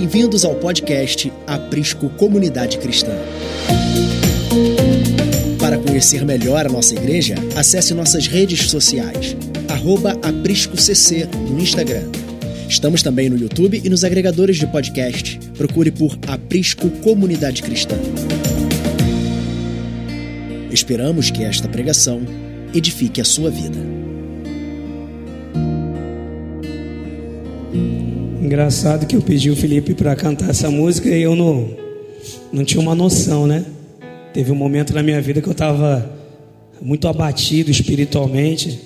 Bem-vindos ao podcast Aprisco Comunidade Cristã. Para conhecer melhor a nossa igreja, acesse nossas redes sociais, ApriscoCC no Instagram. Estamos também no YouTube e nos agregadores de podcast. Procure por Aprisco Comunidade Cristã. Esperamos que esta pregação edifique a sua vida. Engraçado que eu pedi o Felipe para cantar essa música e eu não, não tinha uma noção, né? Teve um momento na minha vida que eu estava muito abatido espiritualmente.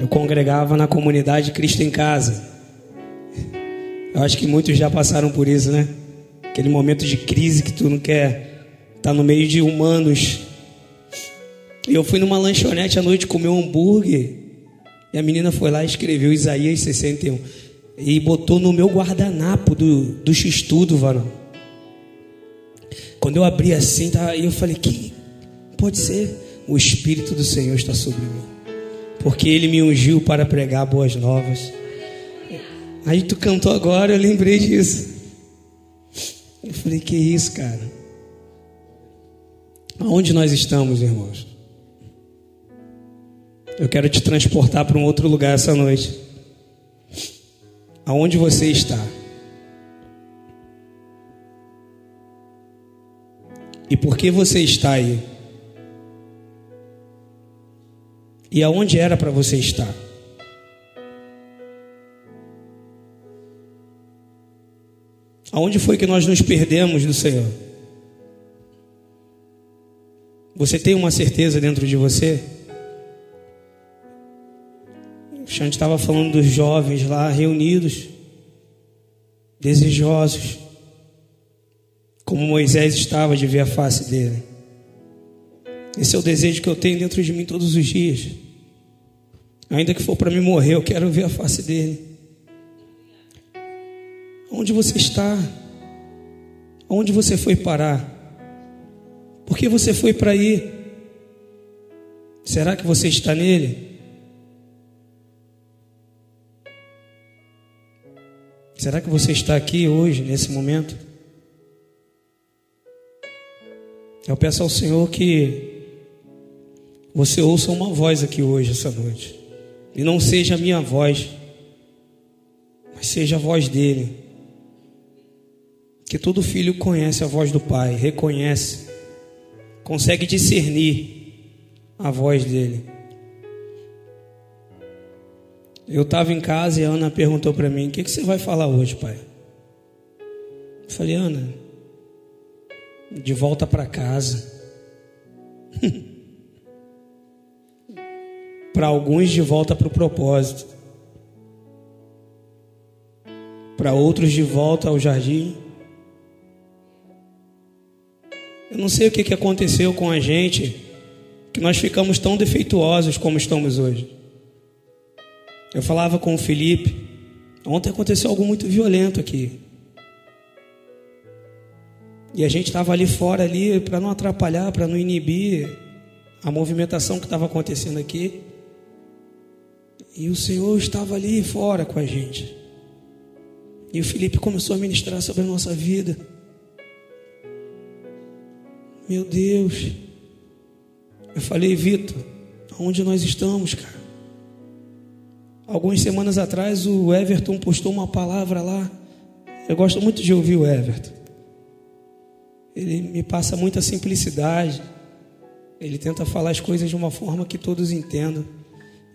Eu congregava na comunidade Cristo em Casa. Eu acho que muitos já passaram por isso, né? Aquele momento de crise que tu não quer estar tá no meio de humanos. E eu fui numa lanchonete à noite comer um hambúrguer. E a menina foi lá e escreveu Isaías 61. E botou no meu guardanapo do, do X-Tudo, varão. Quando eu abri assim, tá, eu falei: que pode ser? O Espírito do Senhor está sobre mim. Porque Ele me ungiu para pregar boas novas. Aí tu cantou agora, eu lembrei disso. Eu falei: que isso, cara? Aonde nós estamos, irmãos? Eu quero te transportar para um outro lugar essa noite. Aonde você está? E por que você está aí? E aonde era para você estar? Aonde foi que nós nos perdemos do Senhor? Você tem uma certeza dentro de você? Xande estava falando dos jovens lá reunidos, desejosos, como Moisés estava de ver a face dele. Esse é o desejo que eu tenho dentro de mim todos os dias. Ainda que for para me morrer, eu quero ver a face dele. Onde você está? Onde você foi parar? Por que você foi para aí? Será que você está nele? Será que você está aqui hoje, nesse momento? Eu peço ao Senhor que você ouça uma voz aqui hoje, essa noite. E não seja a minha voz, mas seja a voz dele. Que todo filho conhece a voz do Pai, reconhece, consegue discernir a voz dele. Eu estava em casa e a Ana perguntou para mim: O que, que você vai falar hoje, pai? Eu falei: Ana, de volta para casa. para alguns, de volta para o propósito. Para outros, de volta ao jardim. Eu não sei o que, que aconteceu com a gente, que nós ficamos tão defeituosos como estamos hoje. Eu falava com o Felipe. Ontem aconteceu algo muito violento aqui. E a gente estava ali fora ali para não atrapalhar, para não inibir a movimentação que estava acontecendo aqui. E o Senhor estava ali fora com a gente. E o Felipe começou a ministrar sobre a nossa vida. Meu Deus. Eu falei, Vitor, aonde nós estamos, cara? Algumas semanas atrás o Everton postou uma palavra lá. Eu gosto muito de ouvir o Everton. Ele me passa muita simplicidade. Ele tenta falar as coisas de uma forma que todos entendam.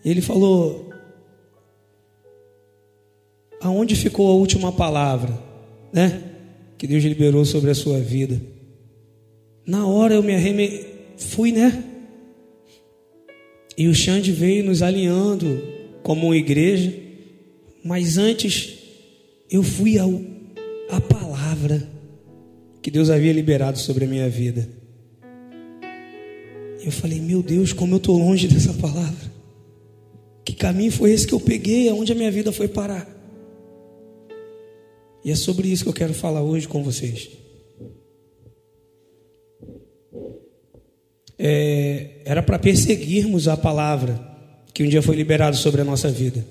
Ele falou: Aonde ficou a última palavra, né? Que Deus liberou sobre a sua vida. Na hora eu me arremei, fui, né? E o Xande veio nos alinhando como uma igreja, mas antes eu fui ao, à palavra que Deus havia liberado sobre a minha vida. Eu falei, meu Deus, como eu estou longe dessa palavra. Que caminho foi esse que eu peguei? Aonde a minha vida foi parar? E é sobre isso que eu quero falar hoje com vocês. É, era para perseguirmos a palavra que um dia foi liberado sobre a nossa vida.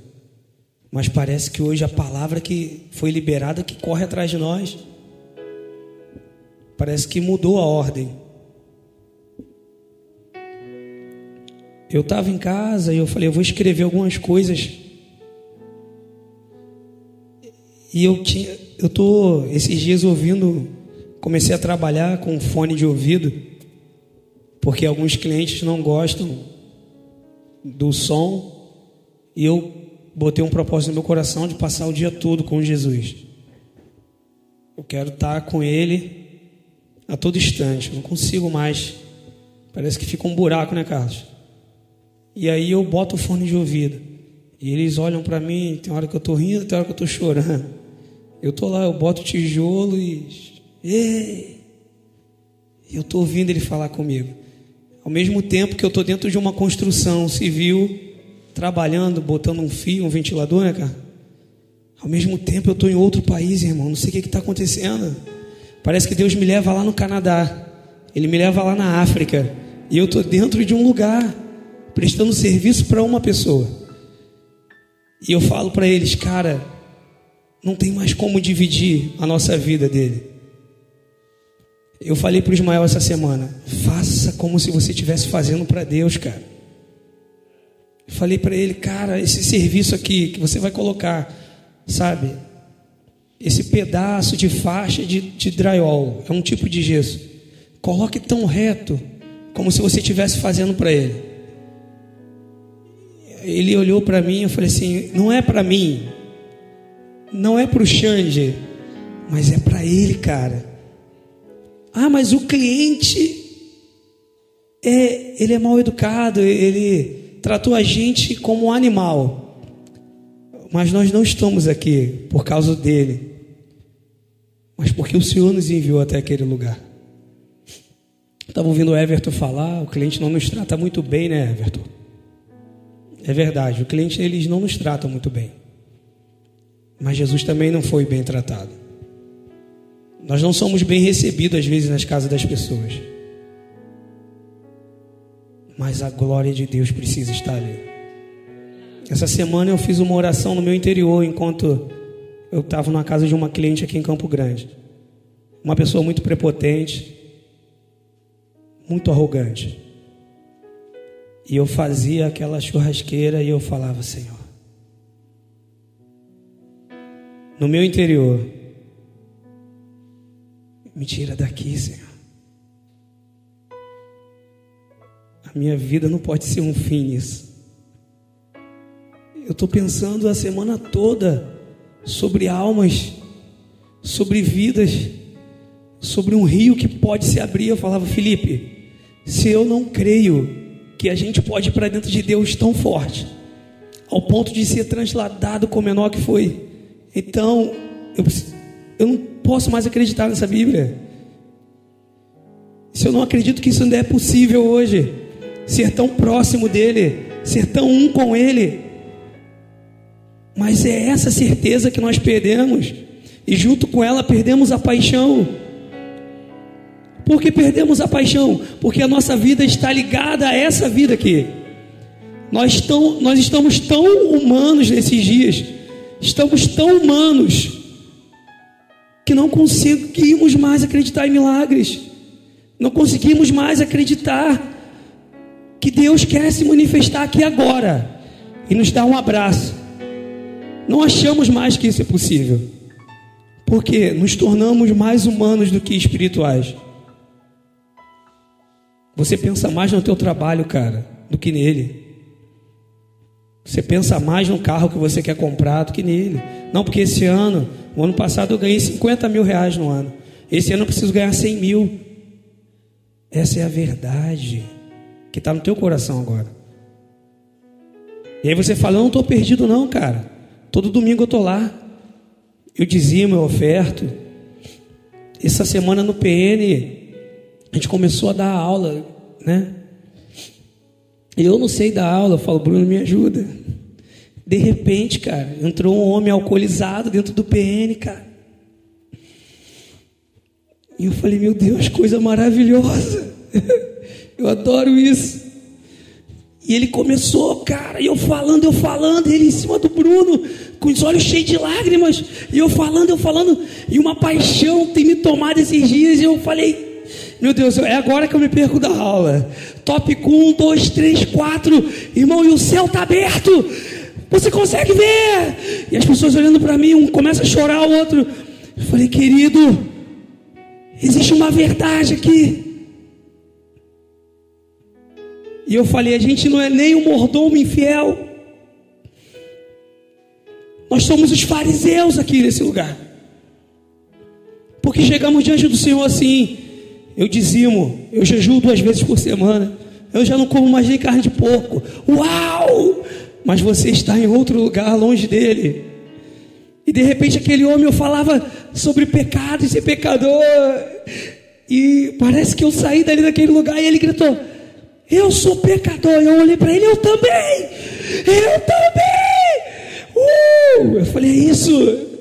Mas parece que hoje a palavra que foi liberada que corre atrás de nós. Parece que mudou a ordem. Eu estava em casa e eu falei, eu vou escrever algumas coisas. E eu tinha, eu tô esses dias ouvindo, comecei a trabalhar com fone de ouvido, porque alguns clientes não gostam do som, e eu botei um propósito no meu coração de passar o dia todo com Jesus. Eu quero estar com Ele a todo instante. Eu não consigo mais. Parece que fica um buraco, né, Carlos? E aí eu boto o fone de ouvido. E eles olham para mim, tem hora que eu tô rindo, tem hora que eu tô chorando. Eu tô lá, eu boto o tijolo e. Ei! Eu tô ouvindo ele falar comigo. Ao mesmo tempo que eu tô dentro de uma construção civil, trabalhando, botando um fio, um ventilador, né, cara? Ao mesmo tempo eu tô em outro país, irmão. Não sei o que está acontecendo. Parece que Deus me leva lá no Canadá. Ele me leva lá na África. E eu tô dentro de um lugar prestando serviço para uma pessoa. E eu falo para eles, cara, não tem mais como dividir a nossa vida dele. Eu falei para o Ismael essa semana, faça como se você estivesse fazendo para Deus, cara. Eu falei para ele, cara, esse serviço aqui que você vai colocar, sabe? Esse pedaço de faixa de, de drywall, é um tipo de gesso. Coloque tão reto, como se você estivesse fazendo para ele ele olhou para mim e eu falei assim: não é para mim, não é para o Xande, mas é para ele, cara. Ah, mas o cliente é, ele é mal educado, ele tratou a gente como um animal. Mas nós não estamos aqui por causa dele, mas porque o Senhor nos enviou até aquele lugar. Estava ouvindo o Everton falar, o cliente não nos trata muito bem, né, Everton? É verdade, o cliente eles não nos tratam muito bem. Mas Jesus também não foi bem tratado. Nós não somos bem recebidos às vezes nas casas das pessoas. Mas a glória de Deus precisa estar ali. Essa semana eu fiz uma oração no meu interior enquanto eu estava na casa de uma cliente aqui em Campo Grande. Uma pessoa muito prepotente, muito arrogante. E eu fazia aquela churrasqueira e eu falava, Senhor, no meu interior, me tira daqui, Senhor. A minha vida não pode ser um fim nisso. Eu estou pensando a semana toda sobre almas, sobre vidas, sobre um rio que pode se abrir. Eu falava, Felipe, se eu não creio que a gente pode ir para dentro de Deus tão forte, ao ponto de ser transladado como menor que foi. Então, eu, eu não posso mais acreditar nessa Bíblia. Se eu não acredito que isso ainda é possível hoje, ser tão próximo dele, ser tão um com ele. Mas é essa certeza que nós perdemos, e junto com ela perdemos a paixão. Por que perdemos a paixão? Porque a nossa vida está ligada a essa vida aqui. Nós, tão, nós estamos tão humanos nesses dias, estamos tão humanos, que não conseguimos mais acreditar em milagres, não conseguimos mais acreditar que Deus quer se manifestar aqui agora e nos dar um abraço. Não achamos mais que isso é possível, porque nos tornamos mais humanos do que espirituais. Você pensa mais no teu trabalho, cara, do que nele. Você pensa mais no carro que você quer comprar do que nele. Não, porque esse ano, o ano passado eu ganhei 50 mil reais no ano. Esse ano eu preciso ganhar 100 mil. Essa é a verdade que está no teu coração agora. E aí você fala, eu não estou perdido não, cara. Todo domingo eu estou lá. Eu dizia meu oferto. Essa semana no PN a gente começou a dar aula, né? Eu não sei dar aula, eu falo, Bruno, me ajuda. De repente, cara, entrou um homem alcoolizado dentro do PN, cara. E eu falei, meu Deus, coisa maravilhosa. eu adoro isso. E ele começou, cara, e eu falando, eu falando, ele em cima do Bruno, com os olhos cheios de lágrimas, e eu falando, eu falando, e uma paixão tem me tomado esses dias, e eu falei, meu Deus, é agora que eu me perco da aula. Top 1, 2, 3, 4, irmão, e o céu está aberto. Você consegue ver? E as pessoas olhando para mim, um começa a chorar, o outro. Eu falei, querido, existe uma verdade aqui. E eu falei, a gente não é nem um mordomo infiel. Nós somos os fariseus aqui nesse lugar. Porque chegamos diante do Senhor assim, eu dizimo, eu jejuo duas vezes por semana, eu já não como mais nem carne de porco. Uau! Mas você está em outro lugar, longe dele. E de repente aquele homem eu falava sobre pecado e ser pecador. E parece que eu saí dali daquele lugar e ele gritou: Eu sou pecador. Eu olhei para ele: Eu também. Eu também. Uh! Eu falei, é isso.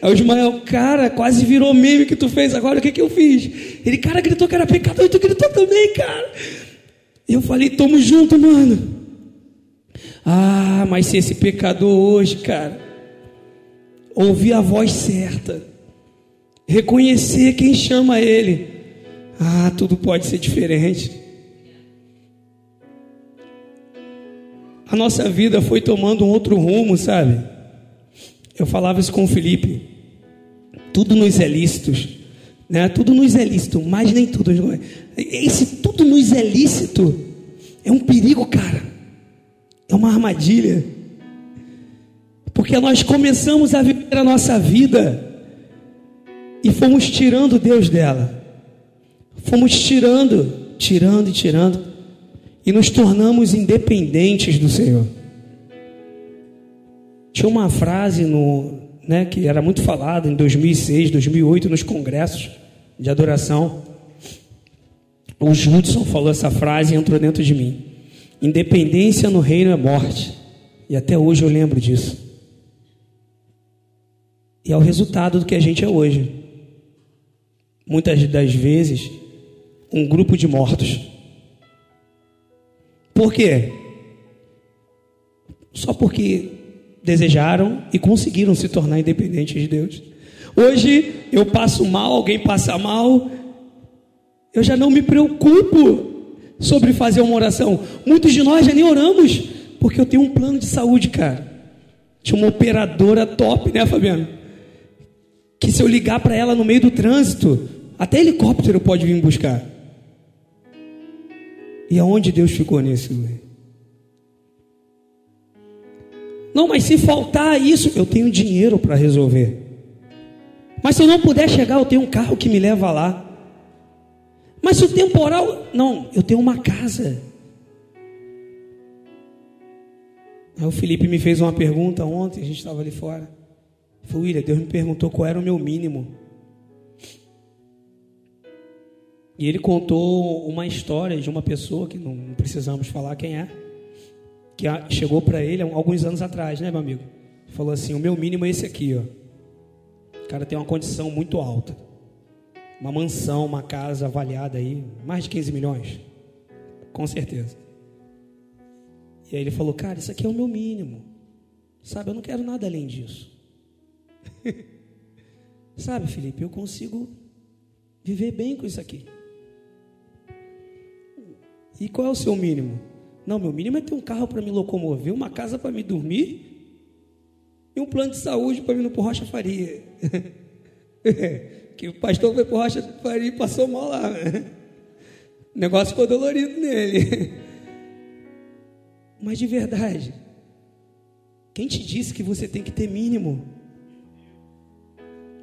Aí o Ismael, cara, quase virou meme que tu fez agora, o que, que eu fiz? Ele, cara, gritou que era pecador e tu gritou também, cara. Eu falei, tamo junto, mano. Ah, mas se esse pecador hoje, cara, ouvir a voz certa, reconhecer quem chama ele, ah, tudo pode ser diferente. a nossa vida foi tomando um outro rumo, sabe? Eu falava isso com o Felipe. Tudo nos é lícito, né? Tudo nos é lícito, mas nem tudo. Esse tudo nos é lícito é um perigo, cara. É uma armadilha. Porque nós começamos a viver a nossa vida e fomos tirando Deus dela. Fomos tirando, tirando e tirando e nos tornamos independentes do Senhor. Tinha uma frase no, né, que era muito falada em 2006, 2008 nos congressos de adoração. O Judson falou essa frase e entrou dentro de mim. Independência no reino é morte. E até hoje eu lembro disso. E é o resultado do que a gente é hoje. Muitas das vezes, um grupo de mortos por quê? Só porque desejaram e conseguiram se tornar independentes de Deus. Hoje eu passo mal, alguém passa mal, eu já não me preocupo sobre fazer uma oração. Muitos de nós já nem oramos, porque eu tenho um plano de saúde, cara. Tinha uma operadora top, né, Fabiano? Que se eu ligar para ela no meio do trânsito, até helicóptero pode vir buscar. E aonde Deus ficou nesse lugar? Não, mas se faltar isso, eu tenho dinheiro para resolver. Mas se eu não puder chegar, eu tenho um carro que me leva lá. Mas se o temporal. Não, eu tenho uma casa. Aí o Felipe me fez uma pergunta ontem, a gente estava ali fora. Falei, William, Deus me perguntou qual era o meu mínimo. E ele contou uma história de uma pessoa que não precisamos falar quem é, que chegou para ele alguns anos atrás, né, meu amigo? Falou assim: o meu mínimo é esse aqui, ó. O cara tem uma condição muito alta, uma mansão, uma casa avaliada aí, mais de 15 milhões, com certeza. E aí ele falou: cara, isso aqui é o meu mínimo, sabe? Eu não quero nada além disso. sabe, Felipe, eu consigo viver bem com isso aqui. E qual é o seu mínimo? Não, meu mínimo é ter um carro para me locomover, uma casa para me dormir e um plano de saúde para ir no Rocha Faria. que o pastor foi para Rocha Faria e passou mal lá. O negócio ficou dolorido nele. Mas de verdade, quem te disse que você tem que ter mínimo?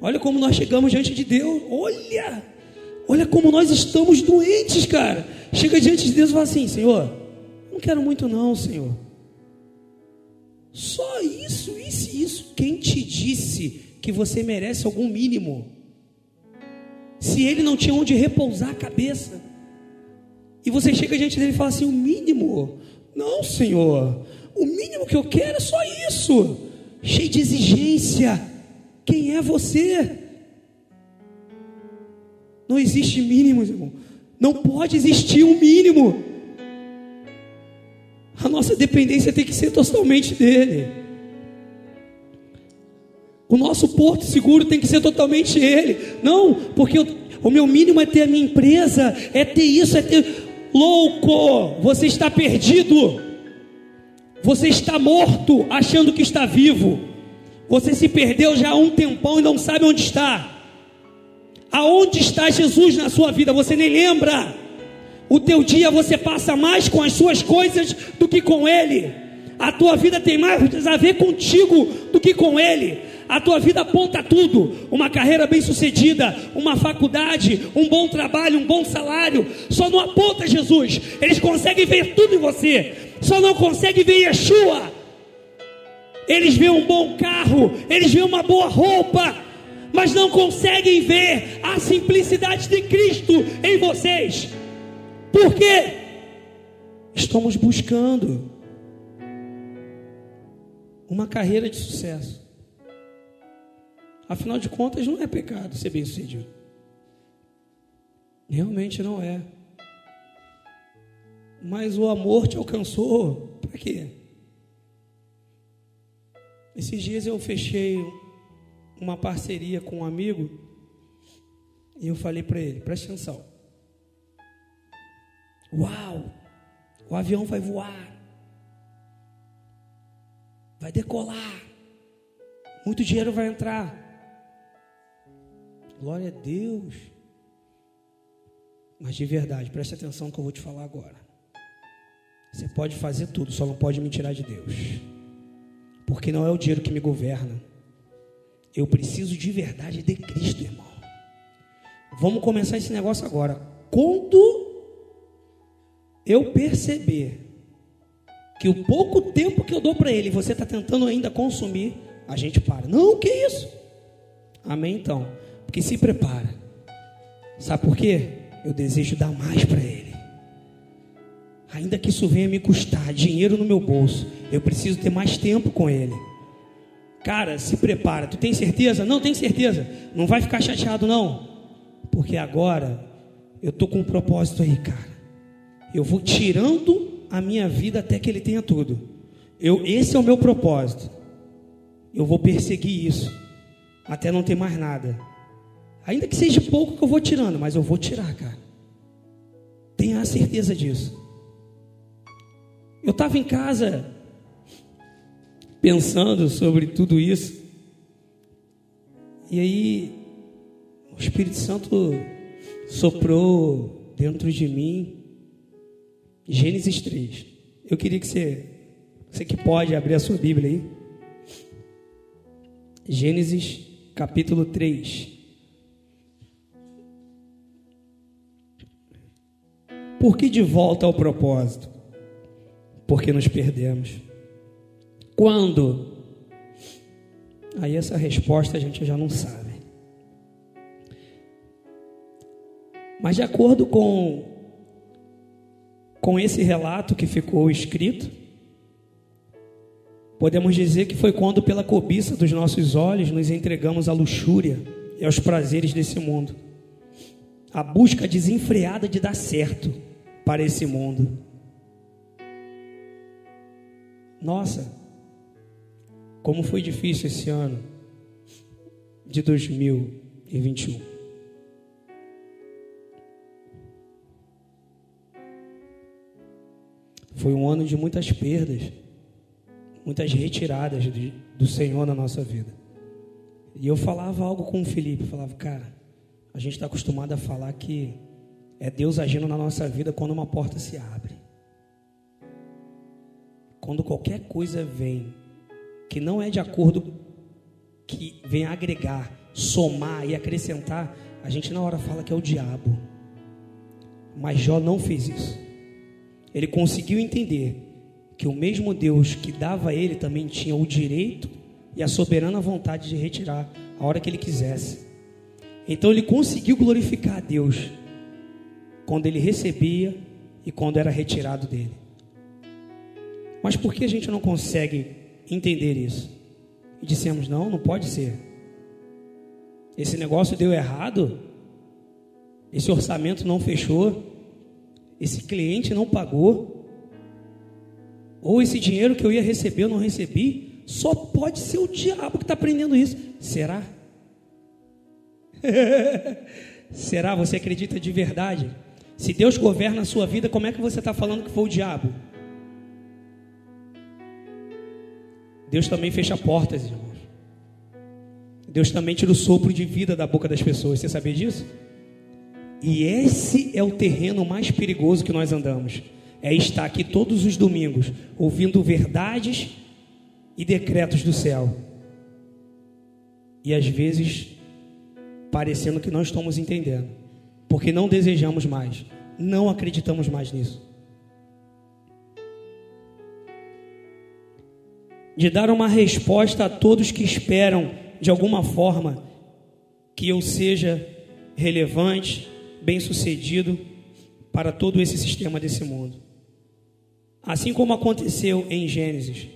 Olha como nós chegamos diante de Deus. Olha! Olha como nós estamos doentes, cara. Chega diante de Deus e fala assim: Senhor, não quero muito, não, Senhor. Só isso, isso e isso. Quem te disse que você merece algum mínimo? Se ele não tinha onde repousar a cabeça, e você chega diante dele e fala assim: o mínimo? Não, Senhor. O mínimo que eu quero é só isso. Cheio de exigência. Quem é você? Não existe mínimo, irmão. Não pode existir um mínimo. A nossa dependência tem que ser totalmente dele. O nosso porto seguro tem que ser totalmente Ele. Não, porque eu, o meu mínimo é ter a minha empresa, é ter isso, é ter. Louco, você está perdido. Você está morto achando que está vivo. Você se perdeu já há um tempão e não sabe onde está. Aonde está Jesus na sua vida? Você nem lembra. O teu dia você passa mais com as suas coisas do que com Ele. A tua vida tem mais a ver contigo do que com Ele. A tua vida aponta tudo: uma carreira bem-sucedida, uma faculdade, um bom trabalho, um bom salário. Só não aponta Jesus. Eles conseguem ver tudo em você, só não conseguem ver Yeshua. Eles veem um bom carro, eles veem uma boa roupa, mas não conseguem ver a simplicidade de Cristo em vocês. Por quê? Estamos buscando uma carreira de sucesso. Afinal de contas, não é pecado ser bem sucedido. Realmente não é. Mas o amor te alcançou para quê? Esses dias eu fechei uma parceria com um amigo e eu falei para ele: preste atenção. Uau! O avião vai voar, vai decolar, muito dinheiro vai entrar. Glória a Deus. Mas de verdade, preste atenção no que eu vou te falar agora. Você pode fazer tudo, só não pode me tirar de Deus. Porque não é o dinheiro que me governa. Eu preciso de verdade de Cristo, irmão. Vamos começar esse negócio agora. Quando eu perceber que o pouco tempo que eu dou para ele, você está tentando ainda consumir, a gente para. Não, que isso? Amém então que se prepara. Sabe por quê? Eu desejo dar mais para Ele. Ainda que isso venha me custar dinheiro no meu bolso, eu preciso ter mais tempo com Ele. Cara, se prepara. Tu tem certeza? Não, tem certeza. Não vai ficar chateado, não. Porque agora eu tô com um propósito aí, cara. Eu vou tirando a minha vida até que Ele tenha tudo. Eu, esse é o meu propósito. Eu vou perseguir isso até não ter mais nada. Ainda que seja pouco que eu vou tirando, mas eu vou tirar, cara. Tenha a certeza disso. Eu estava em casa pensando sobre tudo isso. E aí o Espírito Santo soprou dentro de mim Gênesis 3. Eu queria que você, você que pode abrir a sua Bíblia aí. Gênesis capítulo 3. Por que de volta ao propósito? Porque nos perdemos. Quando? Aí essa resposta a gente já não sabe. Mas de acordo com com esse relato que ficou escrito, podemos dizer que foi quando pela cobiça dos nossos olhos nos entregamos à luxúria e aos prazeres desse mundo. A busca desenfreada de dar certo para esse mundo. Nossa, como foi difícil esse ano de 2021. Foi um ano de muitas perdas, muitas retiradas do Senhor na nossa vida. E eu falava algo com o Felipe, falava, cara, a gente está acostumado a falar que é Deus agindo na nossa vida quando uma porta se abre. Quando qualquer coisa vem que não é de acordo que vem agregar, somar e acrescentar, a gente na hora fala que é o diabo. Mas Jó não fez isso. Ele conseguiu entender que o mesmo Deus que dava a ele também tinha o direito e a soberana vontade de retirar a hora que ele quisesse. Então ele conseguiu glorificar a Deus quando ele recebia e quando era retirado dele. Mas por que a gente não consegue entender isso? E dissemos: não, não pode ser. Esse negócio deu errado, esse orçamento não fechou, esse cliente não pagou, ou esse dinheiro que eu ia receber eu não recebi. Só pode ser o diabo que está aprendendo isso. Será? Será? Você acredita de verdade? Se Deus governa a sua vida, como é que você está falando que foi o diabo? Deus também fecha portas, irmãos. Deus também tira o sopro de vida da boca das pessoas. Você sabia disso? E esse é o terreno mais perigoso que nós andamos. É estar aqui todos os domingos, ouvindo verdades e decretos do céu. E às vezes parecendo que não estamos entendendo, porque não desejamos mais, não acreditamos mais nisso. De dar uma resposta a todos que esperam, de alguma forma, que eu seja relevante, bem-sucedido para todo esse sistema desse mundo. Assim como aconteceu em Gênesis,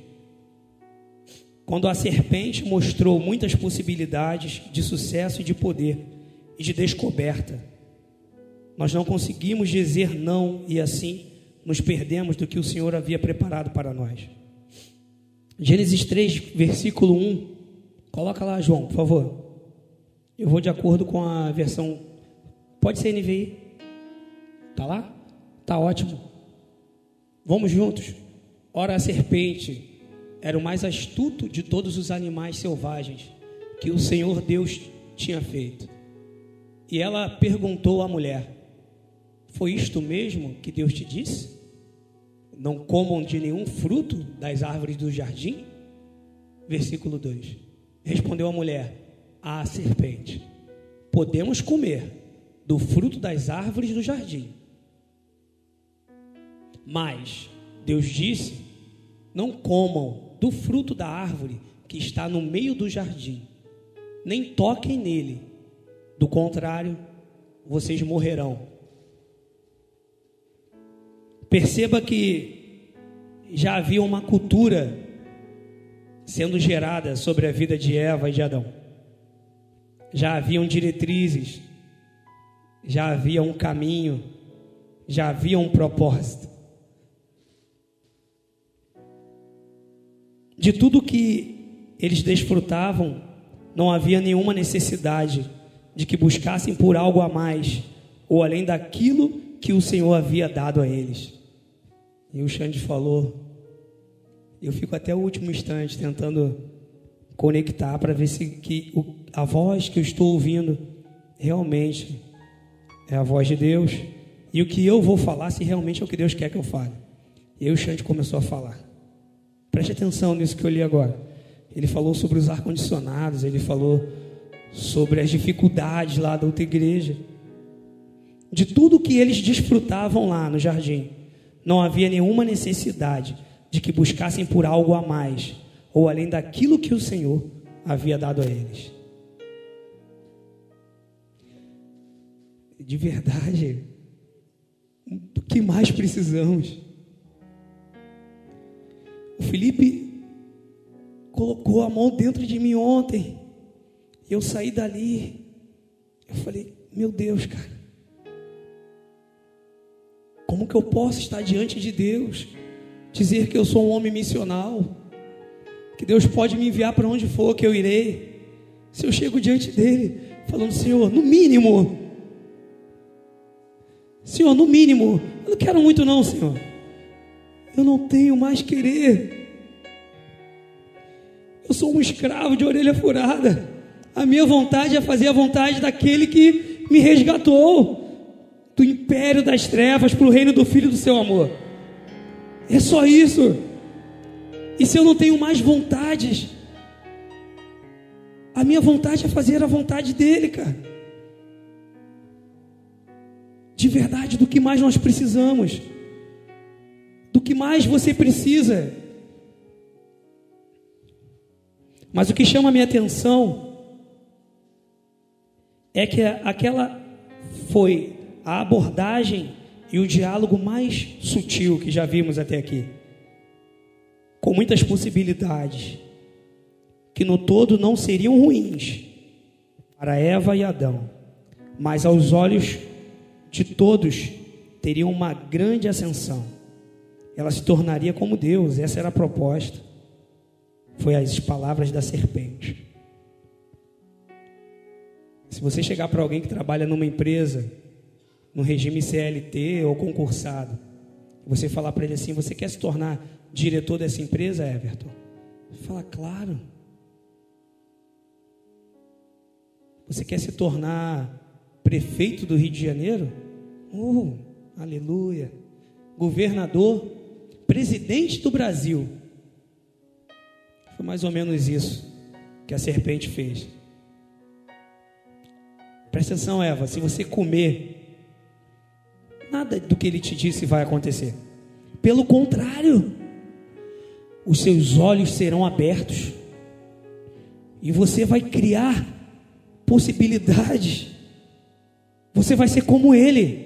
quando a serpente mostrou muitas possibilidades de sucesso e de poder e de descoberta, nós não conseguimos dizer não e assim nos perdemos do que o Senhor havia preparado para nós. Gênesis 3, versículo 1. Coloca lá, João, por favor. Eu vou de acordo com a versão. Pode ser NVI? Tá lá? Tá ótimo. Vamos juntos. Ora, a serpente era o mais astuto de todos os animais selvagens que o Senhor Deus tinha feito. E ela perguntou à mulher: Foi isto mesmo que Deus te disse? Não comam de nenhum fruto das árvores do jardim? Versículo 2: Respondeu a mulher à serpente: Podemos comer do fruto das árvores do jardim. Mas Deus disse: Não comam do fruto da árvore que está no meio do jardim, nem toquem nele, do contrário, vocês morrerão. Perceba que já havia uma cultura sendo gerada sobre a vida de Eva e de Adão. Já haviam diretrizes, já havia um caminho, já havia um propósito. De tudo que eles desfrutavam, não havia nenhuma necessidade de que buscassem por algo a mais ou além daquilo que o Senhor havia dado a eles. E o Xande falou, eu fico até o último instante tentando conectar para ver se que a voz que eu estou ouvindo realmente é a voz de Deus e o que eu vou falar se realmente é o que Deus quer que eu fale. E aí o Xande começou a falar. Preste atenção nisso que eu li agora. Ele falou sobre os ar-condicionados, ele falou sobre as dificuldades lá da outra igreja. De tudo que eles desfrutavam lá no jardim, não havia nenhuma necessidade de que buscassem por algo a mais, ou além daquilo que o Senhor havia dado a eles. De verdade, do que mais precisamos? O Felipe colocou a mão dentro de mim ontem. E eu saí dali. Eu falei, meu Deus, cara. Como que eu posso estar diante de Deus? Dizer que eu sou um homem missional? Que Deus pode me enviar para onde for que eu irei? Se eu chego diante dele, falando, Senhor, no mínimo. Senhor, no mínimo. Eu não quero muito, não, Senhor eu não tenho mais querer. Eu sou um escravo de orelha furada. A minha vontade é fazer a vontade daquele que me resgatou do império das trevas para o reino do Filho do seu amor. É só isso. E se eu não tenho mais vontades, a minha vontade é fazer a vontade dele, cara. De verdade, do que mais nós precisamos do que mais você precisa. Mas o que chama a minha atenção é que aquela foi a abordagem e o diálogo mais sutil que já vimos até aqui. Com muitas possibilidades, que no todo não seriam ruins para Eva e Adão, mas aos olhos de todos teriam uma grande ascensão ela se tornaria como Deus, essa era a proposta. foi as palavras da serpente. Se você chegar para alguém que trabalha numa empresa, no regime CLT ou concursado, você falar para ele assim: Você quer se tornar diretor dessa empresa, Everton? Fala, claro. Você quer se tornar prefeito do Rio de Janeiro? Oh, aleluia. Governador, presidente do Brasil. Foi mais ou menos isso que a serpente fez. Presta atenção, Eva, se você comer, nada do que ele te disse vai acontecer. Pelo contrário, os seus olhos serão abertos e você vai criar possibilidades. Você vai ser como ele.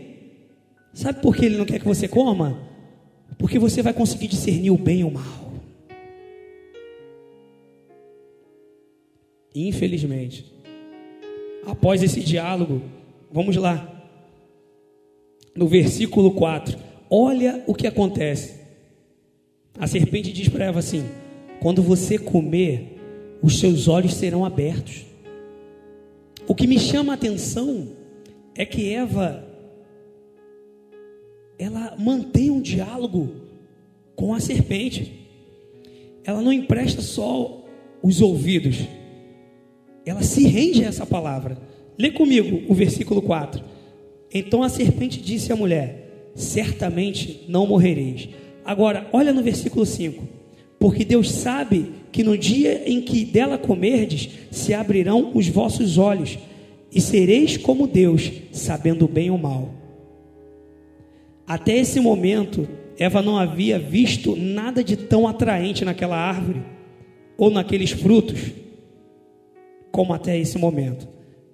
Sabe por que ele não quer que você coma? Porque você vai conseguir discernir o bem e o mal. Infelizmente, após esse diálogo, vamos lá, no versículo 4, olha o que acontece. A serpente diz para Eva assim: quando você comer, os seus olhos serão abertos. O que me chama a atenção é que Eva ela mantém um diálogo com a serpente. Ela não empresta só os ouvidos, ela se rende a essa palavra. Lê comigo o versículo 4. Então a serpente disse à mulher: Certamente não morrereis. Agora, olha no versículo 5. Porque Deus sabe que no dia em que dela comerdes, se abrirão os vossos olhos, e sereis como Deus, sabendo bem o mal. Até esse momento, Eva não havia visto nada de tão atraente naquela árvore ou naqueles frutos como até esse momento.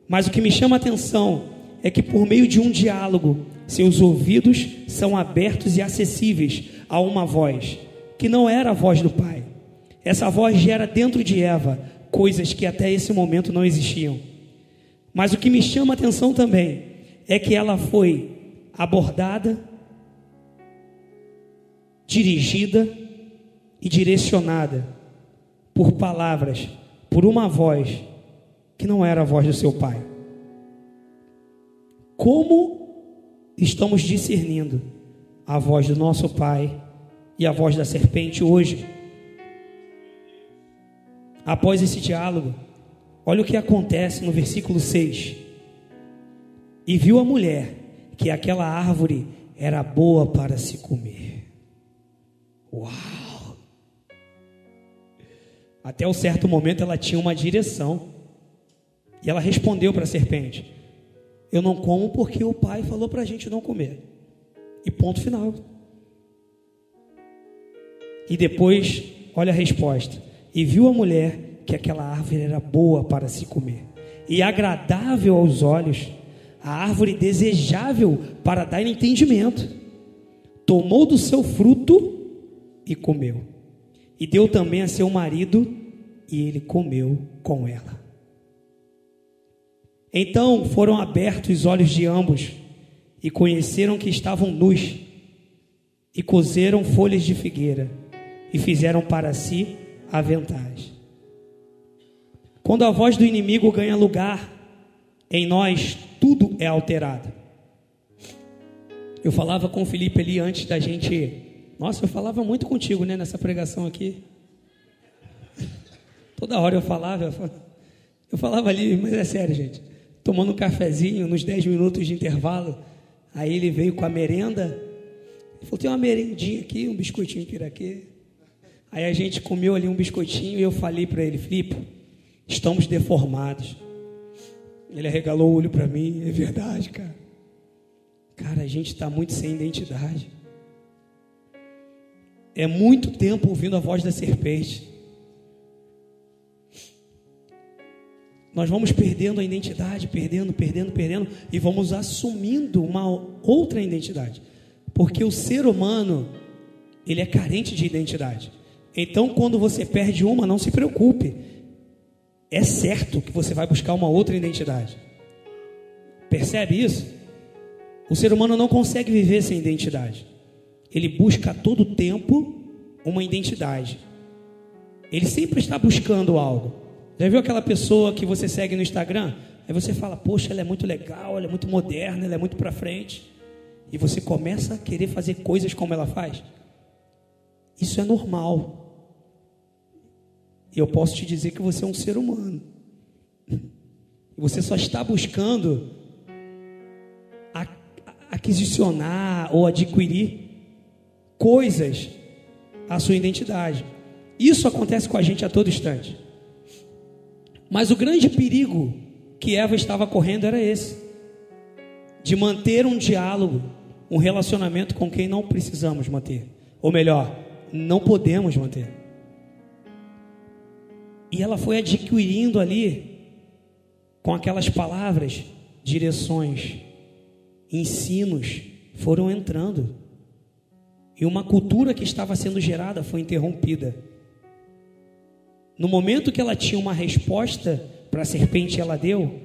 Mas o que me chama a atenção é que por meio de um diálogo, seus ouvidos são abertos e acessíveis a uma voz que não era a voz do Pai. Essa voz gera dentro de Eva coisas que até esse momento não existiam. Mas o que me chama a atenção também é que ela foi abordada, dirigida e direcionada por palavras, por uma voz que não era a voz do seu pai. Como estamos discernindo a voz do nosso pai e a voz da serpente hoje? Após esse diálogo, olha o que acontece no versículo 6. E viu a mulher que aquela árvore era boa para se comer. Uau! Até um certo momento ela tinha uma direção. E ela respondeu para a serpente: Eu não como porque o pai falou para a gente não comer. E ponto final. E depois, olha a resposta. E viu a mulher que aquela árvore era boa para se comer e agradável aos olhos, a árvore desejável para dar entendimento. Tomou do seu fruto e comeu. E deu também a seu marido, e ele comeu com ela. Então foram abertos os olhos de ambos e conheceram que estavam nus e cozeram folhas de figueira e fizeram para si aventais. Quando a voz do inimigo ganha lugar em nós, tudo é alterado. Eu falava com o Felipe ali antes da gente. Nossa, eu falava muito contigo, né, nessa pregação aqui. Toda hora eu falava, eu falava ali, mas é sério, gente tomando um cafezinho nos 10 minutos de intervalo. Aí ele veio com a merenda. Ele falou: tem uma merendinha aqui, um biscoitinho piraquê. Aí a gente comeu ali um biscoitinho e eu falei para ele: Filipe, estamos deformados. Ele arregalou o olho para mim: é verdade, cara. Cara, a gente está muito sem identidade. É muito tempo ouvindo a voz da serpente. Nós vamos perdendo a identidade, perdendo, perdendo, perdendo, e vamos assumindo uma outra identidade. Porque o ser humano, ele é carente de identidade. Então, quando você perde uma, não se preocupe. É certo que você vai buscar uma outra identidade. Percebe isso? O ser humano não consegue viver sem identidade. Ele busca a todo tempo uma identidade. ele sempre está buscando algo. Já viu aquela pessoa que você segue no Instagram? Aí você fala, poxa, ela é muito legal, ela é muito moderna, ela é muito para frente. E você começa a querer fazer coisas como ela faz. Isso é normal. E eu posso te dizer que você é um ser humano. Você só está buscando aquisicionar ou adquirir coisas à sua identidade. Isso acontece com a gente a todo instante. Mas o grande perigo que Eva estava correndo era esse: de manter um diálogo, um relacionamento com quem não precisamos manter, ou melhor, não podemos manter. E ela foi adquirindo ali, com aquelas palavras, direções, ensinos foram entrando. E uma cultura que estava sendo gerada foi interrompida. No momento que ela tinha uma resposta para a serpente, ela deu.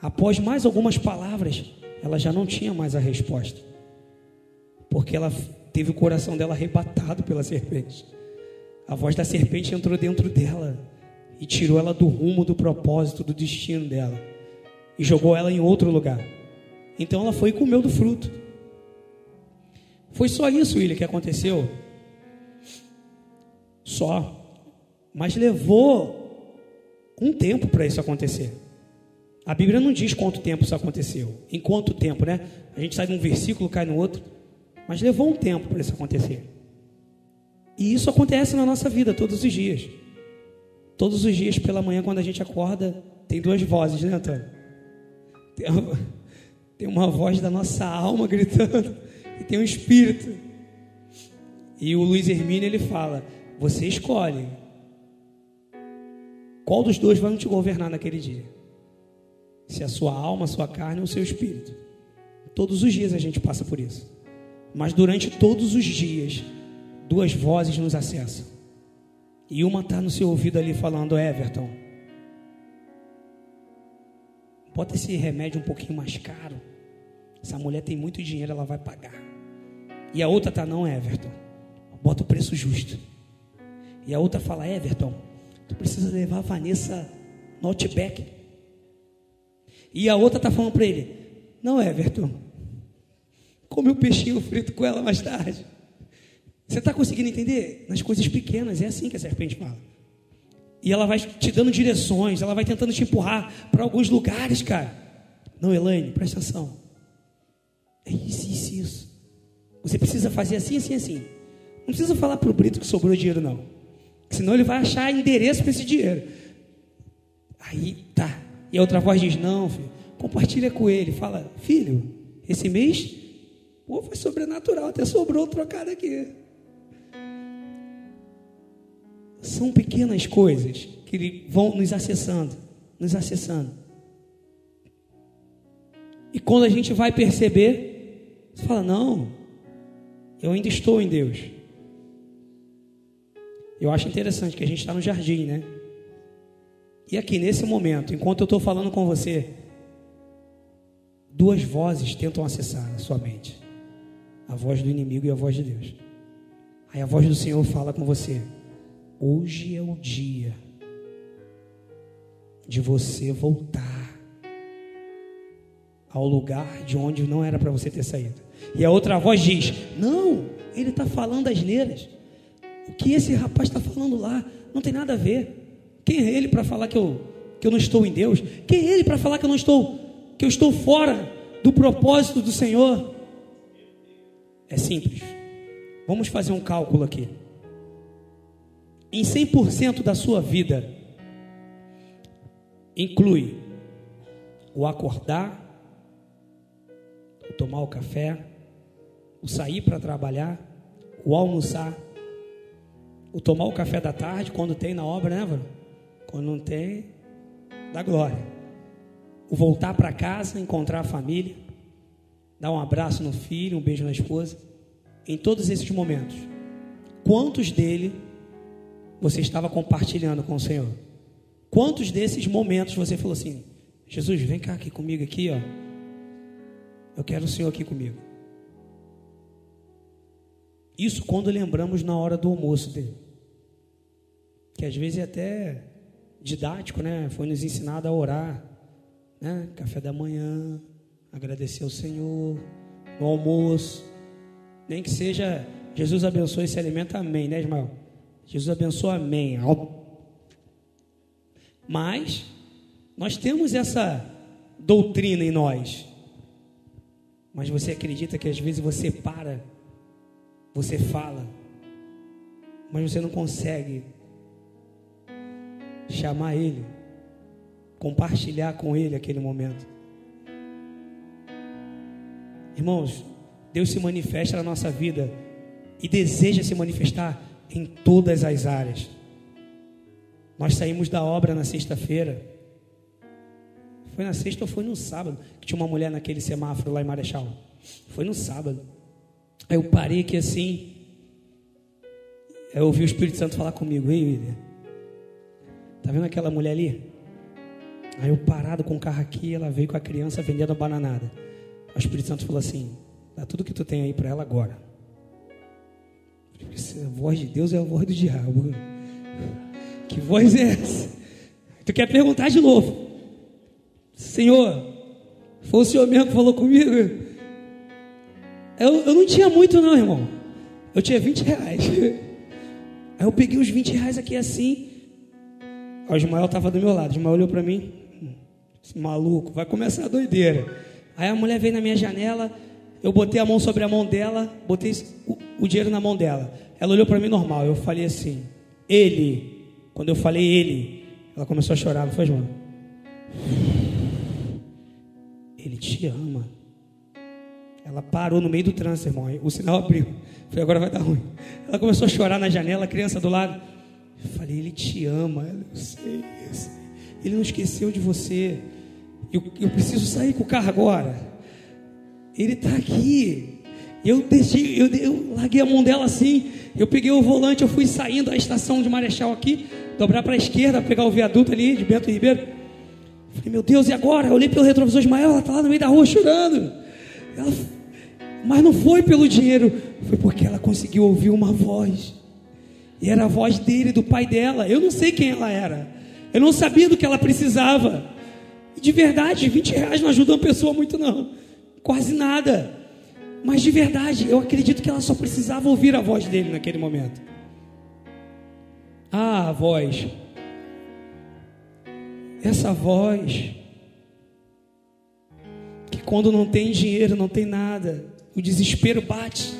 Após mais algumas palavras, ela já não tinha mais a resposta. Porque ela teve o coração dela arrebatado pela serpente. A voz da serpente entrou dentro dela e tirou ela do rumo, do propósito, do destino dela. E jogou ela em outro lugar. Então ela foi e comeu do fruto. Foi só isso, William, que aconteceu? Só. Mas levou um tempo para isso acontecer. A Bíblia não diz quanto tempo isso aconteceu. Em quanto tempo, né? A gente sai de um versículo, cai no outro. Mas levou um tempo para isso acontecer. E isso acontece na nossa vida todos os dias. Todos os dias pela manhã, quando a gente acorda, tem duas vozes, né, Antônio? Tem uma, tem uma voz da nossa alma gritando, e tem um espírito. E o Luiz Hermínio ele fala: Você escolhe qual dos dois vai te governar naquele dia? Se a sua alma, a sua carne ou o seu espírito. Todos os dias a gente passa por isso. Mas durante todos os dias, duas vozes nos acessam. E uma está no seu ouvido ali falando: Everton, bota esse remédio um pouquinho mais caro. Essa mulher tem muito dinheiro, ela vai pagar. E a outra está: Não, Everton, bota o preço justo. E a outra fala: Everton, Tu precisa levar a Vanessa no Outback. E a outra está falando para ele: Não, Everton, come o peixinho frito com ela mais tarde. Você está conseguindo entender? Nas coisas pequenas, é assim que a serpente fala. E ela vai te dando direções, ela vai tentando te empurrar para alguns lugares, cara. Não, Elaine, presta atenção. É isso, isso, isso. Você precisa fazer assim, assim, assim. Não precisa falar para o Brito que sobrou dinheiro, não. Senão ele vai achar endereço para esse dinheiro. Aí tá. E a outra voz diz: Não, filho, compartilha com ele. Fala, filho, esse mês, pô, foi sobrenatural, até sobrou trocado aqui. São pequenas coisas que vão nos acessando, nos acessando. E quando a gente vai perceber, você fala: Não, eu ainda estou em Deus. Eu acho interessante que a gente está no jardim, né? E aqui nesse momento, enquanto eu estou falando com você, duas vozes tentam acessar a sua mente: a voz do inimigo e a voz de Deus. Aí a voz do Senhor fala com você: hoje é o dia de você voltar ao lugar de onde não era para você ter saído. E a outra voz diz: não, ele está falando as neiras. O que esse rapaz está falando lá não tem nada a ver. Quem é ele para falar que eu, que eu não estou em Deus? Quem é ele para falar que eu não estou, que eu estou fora do propósito do Senhor? É simples. Vamos fazer um cálculo aqui. Em 100% da sua vida, inclui o acordar, o tomar o café, o sair para trabalhar, o almoçar, o tomar o café da tarde, quando tem na obra, né, Vano? Quando não tem, dá glória. O voltar para casa, encontrar a família, dar um abraço no filho, um beijo na esposa. Em todos esses momentos, quantos dele você estava compartilhando com o Senhor? Quantos desses momentos você falou assim: Jesus, vem cá aqui comigo aqui, ó. Eu quero o Senhor aqui comigo. Isso quando lembramos na hora do almoço dele que às vezes é até didático, né? Foi nos ensinado a orar, né? Café da manhã, agradecer ao Senhor, no almoço, nem que seja Jesus abençoe esse alimento, amém, né, Ismael? Jesus abençoe, amém. Mas nós temos essa doutrina em nós. Mas você acredita que às vezes você para, você fala, mas você não consegue chamar Ele, compartilhar com Ele aquele momento. Irmãos, Deus se manifesta na nossa vida e deseja se manifestar em todas as áreas. Nós saímos da obra na sexta-feira. Foi na sexta ou foi no sábado que tinha uma mulher naquele semáforo lá em Marechal? Foi no sábado. Aí eu parei aqui assim. Eu ouvi o Espírito Santo falar comigo. Ei, William, tá vendo aquela mulher ali? Aí eu parado com o carro aqui, ela veio com a criança vendendo a bananada. O Espírito Santo falou assim: dá tudo que tu tem aí para ela agora. A voz de Deus é a voz do diabo. Que voz é essa? Tu quer perguntar de novo? Senhor, foi o Senhor mesmo que falou comigo? Eu, eu não tinha muito, não, irmão. Eu tinha 20 reais. Aí eu peguei os 20 reais aqui assim. O Ismael estava do meu lado. O Ismael olhou para mim. Esse maluco, vai começar a doideira. Aí a mulher veio na minha janela. Eu botei a mão sobre a mão dela. Botei o, o dinheiro na mão dela. Ela olhou para mim normal. Eu falei assim: Ele. Quando eu falei ele, ela começou a chorar. Não foi, João? Ele te ama. Ela parou no meio do trânsito, irmão. O sinal abriu. Falei, agora vai dar ruim. Ela começou a chorar na janela, a criança do lado. Eu falei, ele te ama. Eu sei, eu sei. Ele não esqueceu de você. Eu, eu preciso sair com o carro agora. Ele está aqui. Eu deixei, eu, eu larguei a mão dela assim. Eu peguei o volante, eu fui saindo da estação de Marechal aqui, dobrar para a esquerda, pegar o viaduto ali de Bento Ribeiro. Falei, meu Deus, e agora? Eu olhei pelo retrovisor de Ismael, ela está lá no meio da rua chorando. Ela, mas não foi pelo dinheiro, foi porque ela conseguiu ouvir uma voz. E era a voz dele, do pai dela. Eu não sei quem ela era. Eu não sabia do que ela precisava. E de verdade, 20 reais não ajuda uma pessoa muito, não. Quase nada. Mas de verdade, eu acredito que ela só precisava ouvir a voz dele naquele momento. Ah, a voz. Essa voz. Que quando não tem dinheiro, não tem nada, o desespero bate.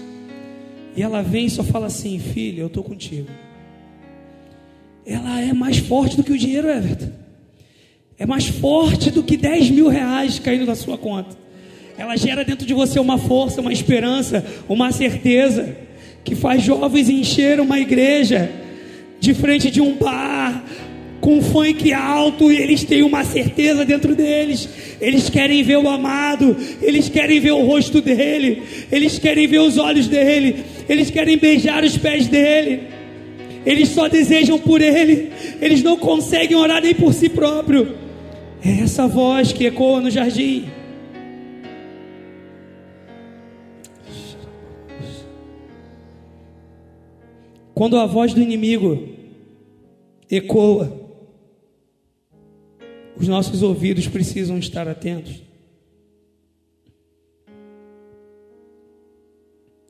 E ela vem e só fala assim: Filha, eu estou contigo. Ela é mais forte do que o dinheiro, Everton. É mais forte do que 10 mil reais caindo na sua conta. Ela gera dentro de você uma força, uma esperança, uma certeza que faz jovens encher uma igreja de frente de um bar com funk alto e eles têm uma certeza dentro deles. Eles querem ver o amado, eles querem ver o rosto dele, eles querem ver os olhos dele, eles querem beijar os pés dele. Eles só desejam por ele, eles não conseguem orar nem por si próprio. É essa voz que ecoa no jardim. Quando a voz do inimigo ecoa, os nossos ouvidos precisam estar atentos.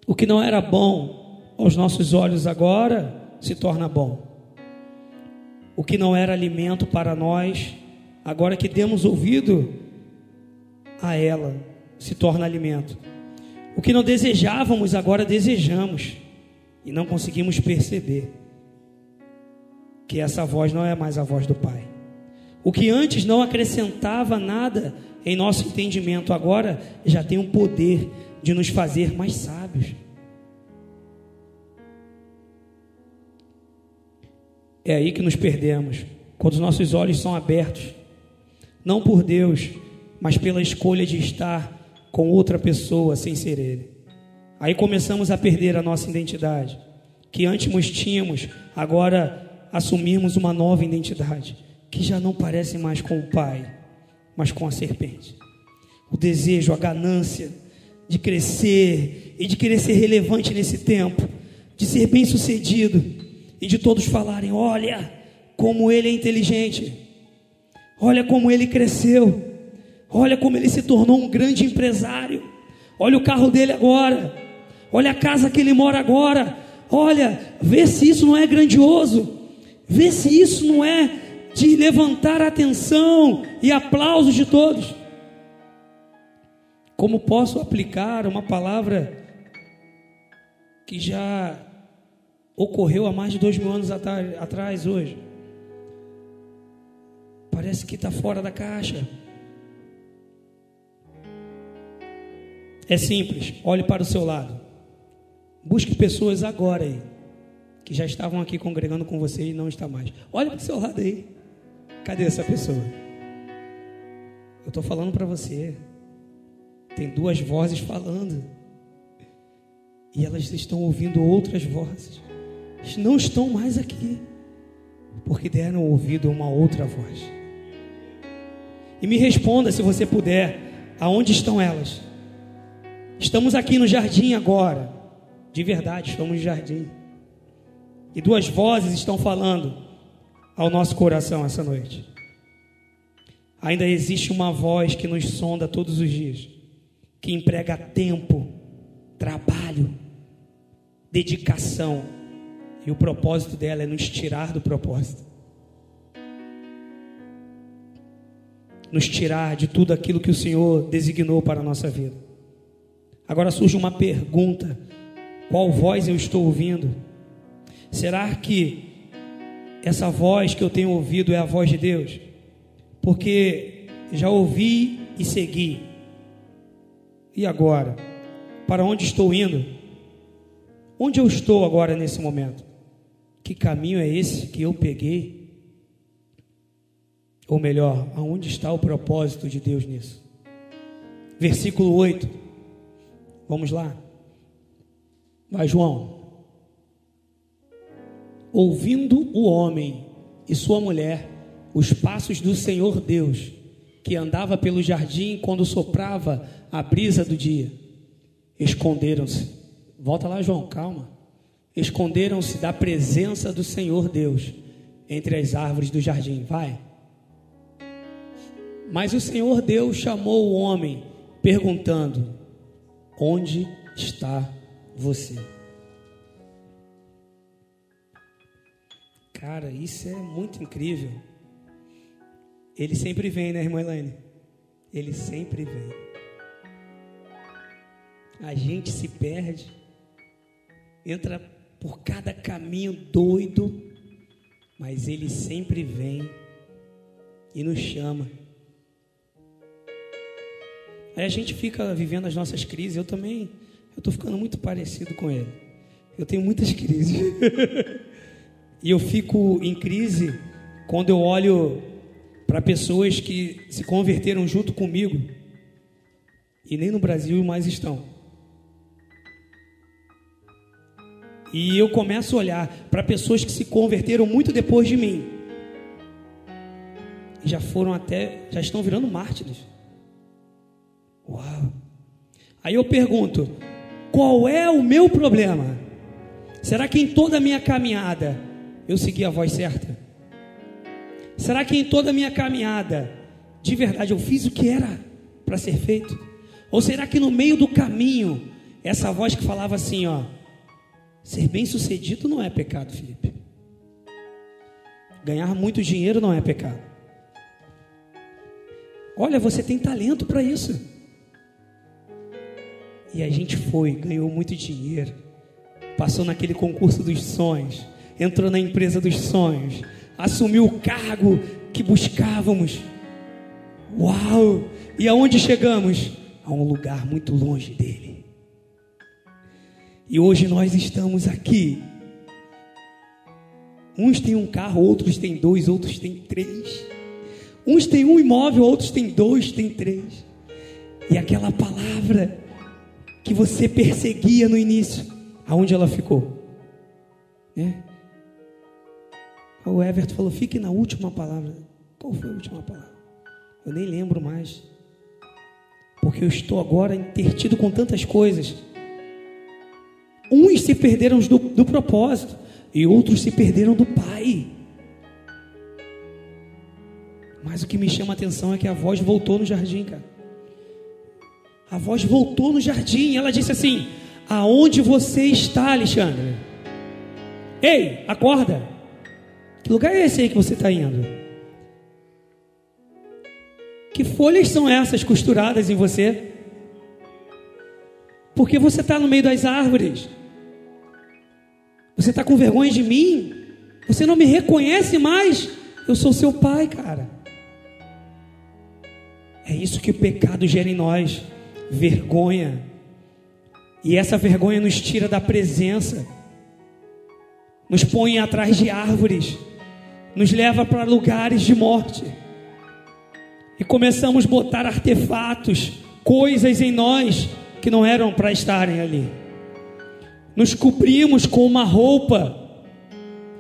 O que não era bom aos nossos olhos agora se torna bom. O que não era alimento para nós, agora que demos ouvido a ela, se torna alimento. O que não desejávamos, agora desejamos e não conseguimos perceber que essa voz não é mais a voz do Pai. O que antes não acrescentava nada em nosso entendimento, agora já tem o poder de nos fazer mais sábios. É aí que nos perdemos, quando os nossos olhos são abertos, não por Deus, mas pela escolha de estar com outra pessoa sem ser Ele. Aí começamos a perder a nossa identidade, que antes tínhamos, agora assumimos uma nova identidade, que já não parece mais com o Pai, mas com a serpente. O desejo, a ganância de crescer e de querer ser relevante nesse tempo, de ser bem sucedido e de todos falarem: olha, como ele é inteligente. Olha como ele cresceu. Olha como ele se tornou um grande empresário. Olha o carro dele agora. Olha a casa que ele mora agora. Olha, vê se isso não é grandioso. Vê se isso não é de levantar a atenção e aplausos de todos. Como posso aplicar uma palavra que já ocorreu há mais de dois mil anos atrás, hoje? Parece que está fora da caixa. É simples, olhe para o seu lado. Busque pessoas agora aí, que já estavam aqui congregando com você e não está mais. Olhe para o seu lado aí. Cadê essa pessoa? Eu estou falando para você. Tem duas vozes falando. E elas estão ouvindo outras vozes. Não estão mais aqui. Porque deram ouvido a uma outra voz. E me responda, se você puder, aonde estão elas? Estamos aqui no jardim agora. De verdade, estamos no jardim. E duas vozes estão falando ao nosso coração essa noite. Ainda existe uma voz que nos sonda todos os dias, que emprega tempo, trabalho, dedicação, e o propósito dela é nos tirar do propósito. Nos tirar de tudo aquilo que o Senhor designou para a nossa vida. Agora surge uma pergunta: qual voz eu estou ouvindo? Será que essa voz que eu tenho ouvido é a voz de Deus? Porque já ouvi e segui. E agora? Para onde estou indo? Onde eu estou agora nesse momento? Que caminho é esse que eu peguei? Ou melhor, aonde está o propósito de Deus nisso? Versículo 8. Vamos lá. Vai, João. Ouvindo o homem e sua mulher os passos do Senhor Deus, que andava pelo jardim quando soprava a brisa do dia, esconderam-se. Volta lá, João, calma. Esconderam-se da presença do Senhor Deus entre as árvores do jardim. Vai. Mas o Senhor Deus chamou o homem, perguntando: Onde está você? Cara, isso é muito incrível. Ele sempre vem, né, irmã Elaine? Ele sempre vem. A gente se perde, entra por cada caminho doido, mas ele sempre vem e nos chama. Aí a gente fica vivendo as nossas crises. Eu também, eu estou ficando muito parecido com ele. Eu tenho muitas crises. e eu fico em crise quando eu olho para pessoas que se converteram junto comigo e nem no Brasil mais estão. E eu começo a olhar para pessoas que se converteram muito depois de mim. E já foram até, já estão virando mártires. Uau! Aí eu pergunto: qual é o meu problema? Será que em toda a minha caminhada eu segui a voz certa? Será que em toda a minha caminhada, de verdade, eu fiz o que era para ser feito? Ou será que no meio do caminho, essa voz que falava assim, ó, ser bem sucedido não é pecado, Felipe. Ganhar muito dinheiro não é pecado. Olha, você tem talento para isso. E a gente foi, ganhou muito dinheiro, passou naquele concurso dos sonhos, entrou na empresa dos sonhos, assumiu o cargo que buscávamos. Uau! E aonde chegamos? A um lugar muito longe dele. E hoje nós estamos aqui. Uns têm um carro, outros têm dois, outros têm três. Uns têm um imóvel, outros têm dois, têm três. E aquela palavra que você perseguia no início, aonde ela ficou? Né? O Everton falou: fique na última palavra. Qual foi a última palavra? Eu nem lembro mais. Porque eu estou agora intertido com tantas coisas. Uns se perderam do, do propósito e outros se perderam do Pai. Mas o que me chama a atenção é que a voz voltou no jardim, cara. A voz voltou no jardim. Ela disse assim: Aonde você está, Alexandre? Ei, acorda. Que lugar é esse aí que você está indo? Que folhas são essas costuradas em você? Porque você está no meio das árvores. Você está com vergonha de mim? Você não me reconhece mais? Eu sou seu pai, cara. É isso que o pecado gera em nós: vergonha. E essa vergonha nos tira da presença, nos põe atrás de árvores, nos leva para lugares de morte. E começamos a botar artefatos, coisas em nós que não eram para estarem ali. Nos cobrimos com uma roupa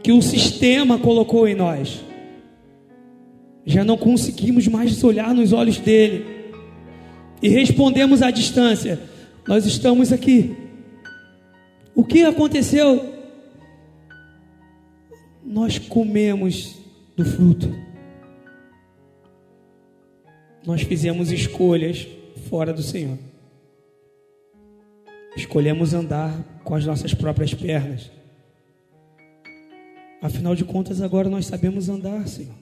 que o sistema colocou em nós. Já não conseguimos mais olhar nos olhos dele e respondemos à distância: Nós estamos aqui. O que aconteceu? Nós comemos do fruto. Nós fizemos escolhas fora do Senhor. Escolhemos andar com as nossas próprias pernas. Afinal de contas, agora nós sabemos andar, Senhor.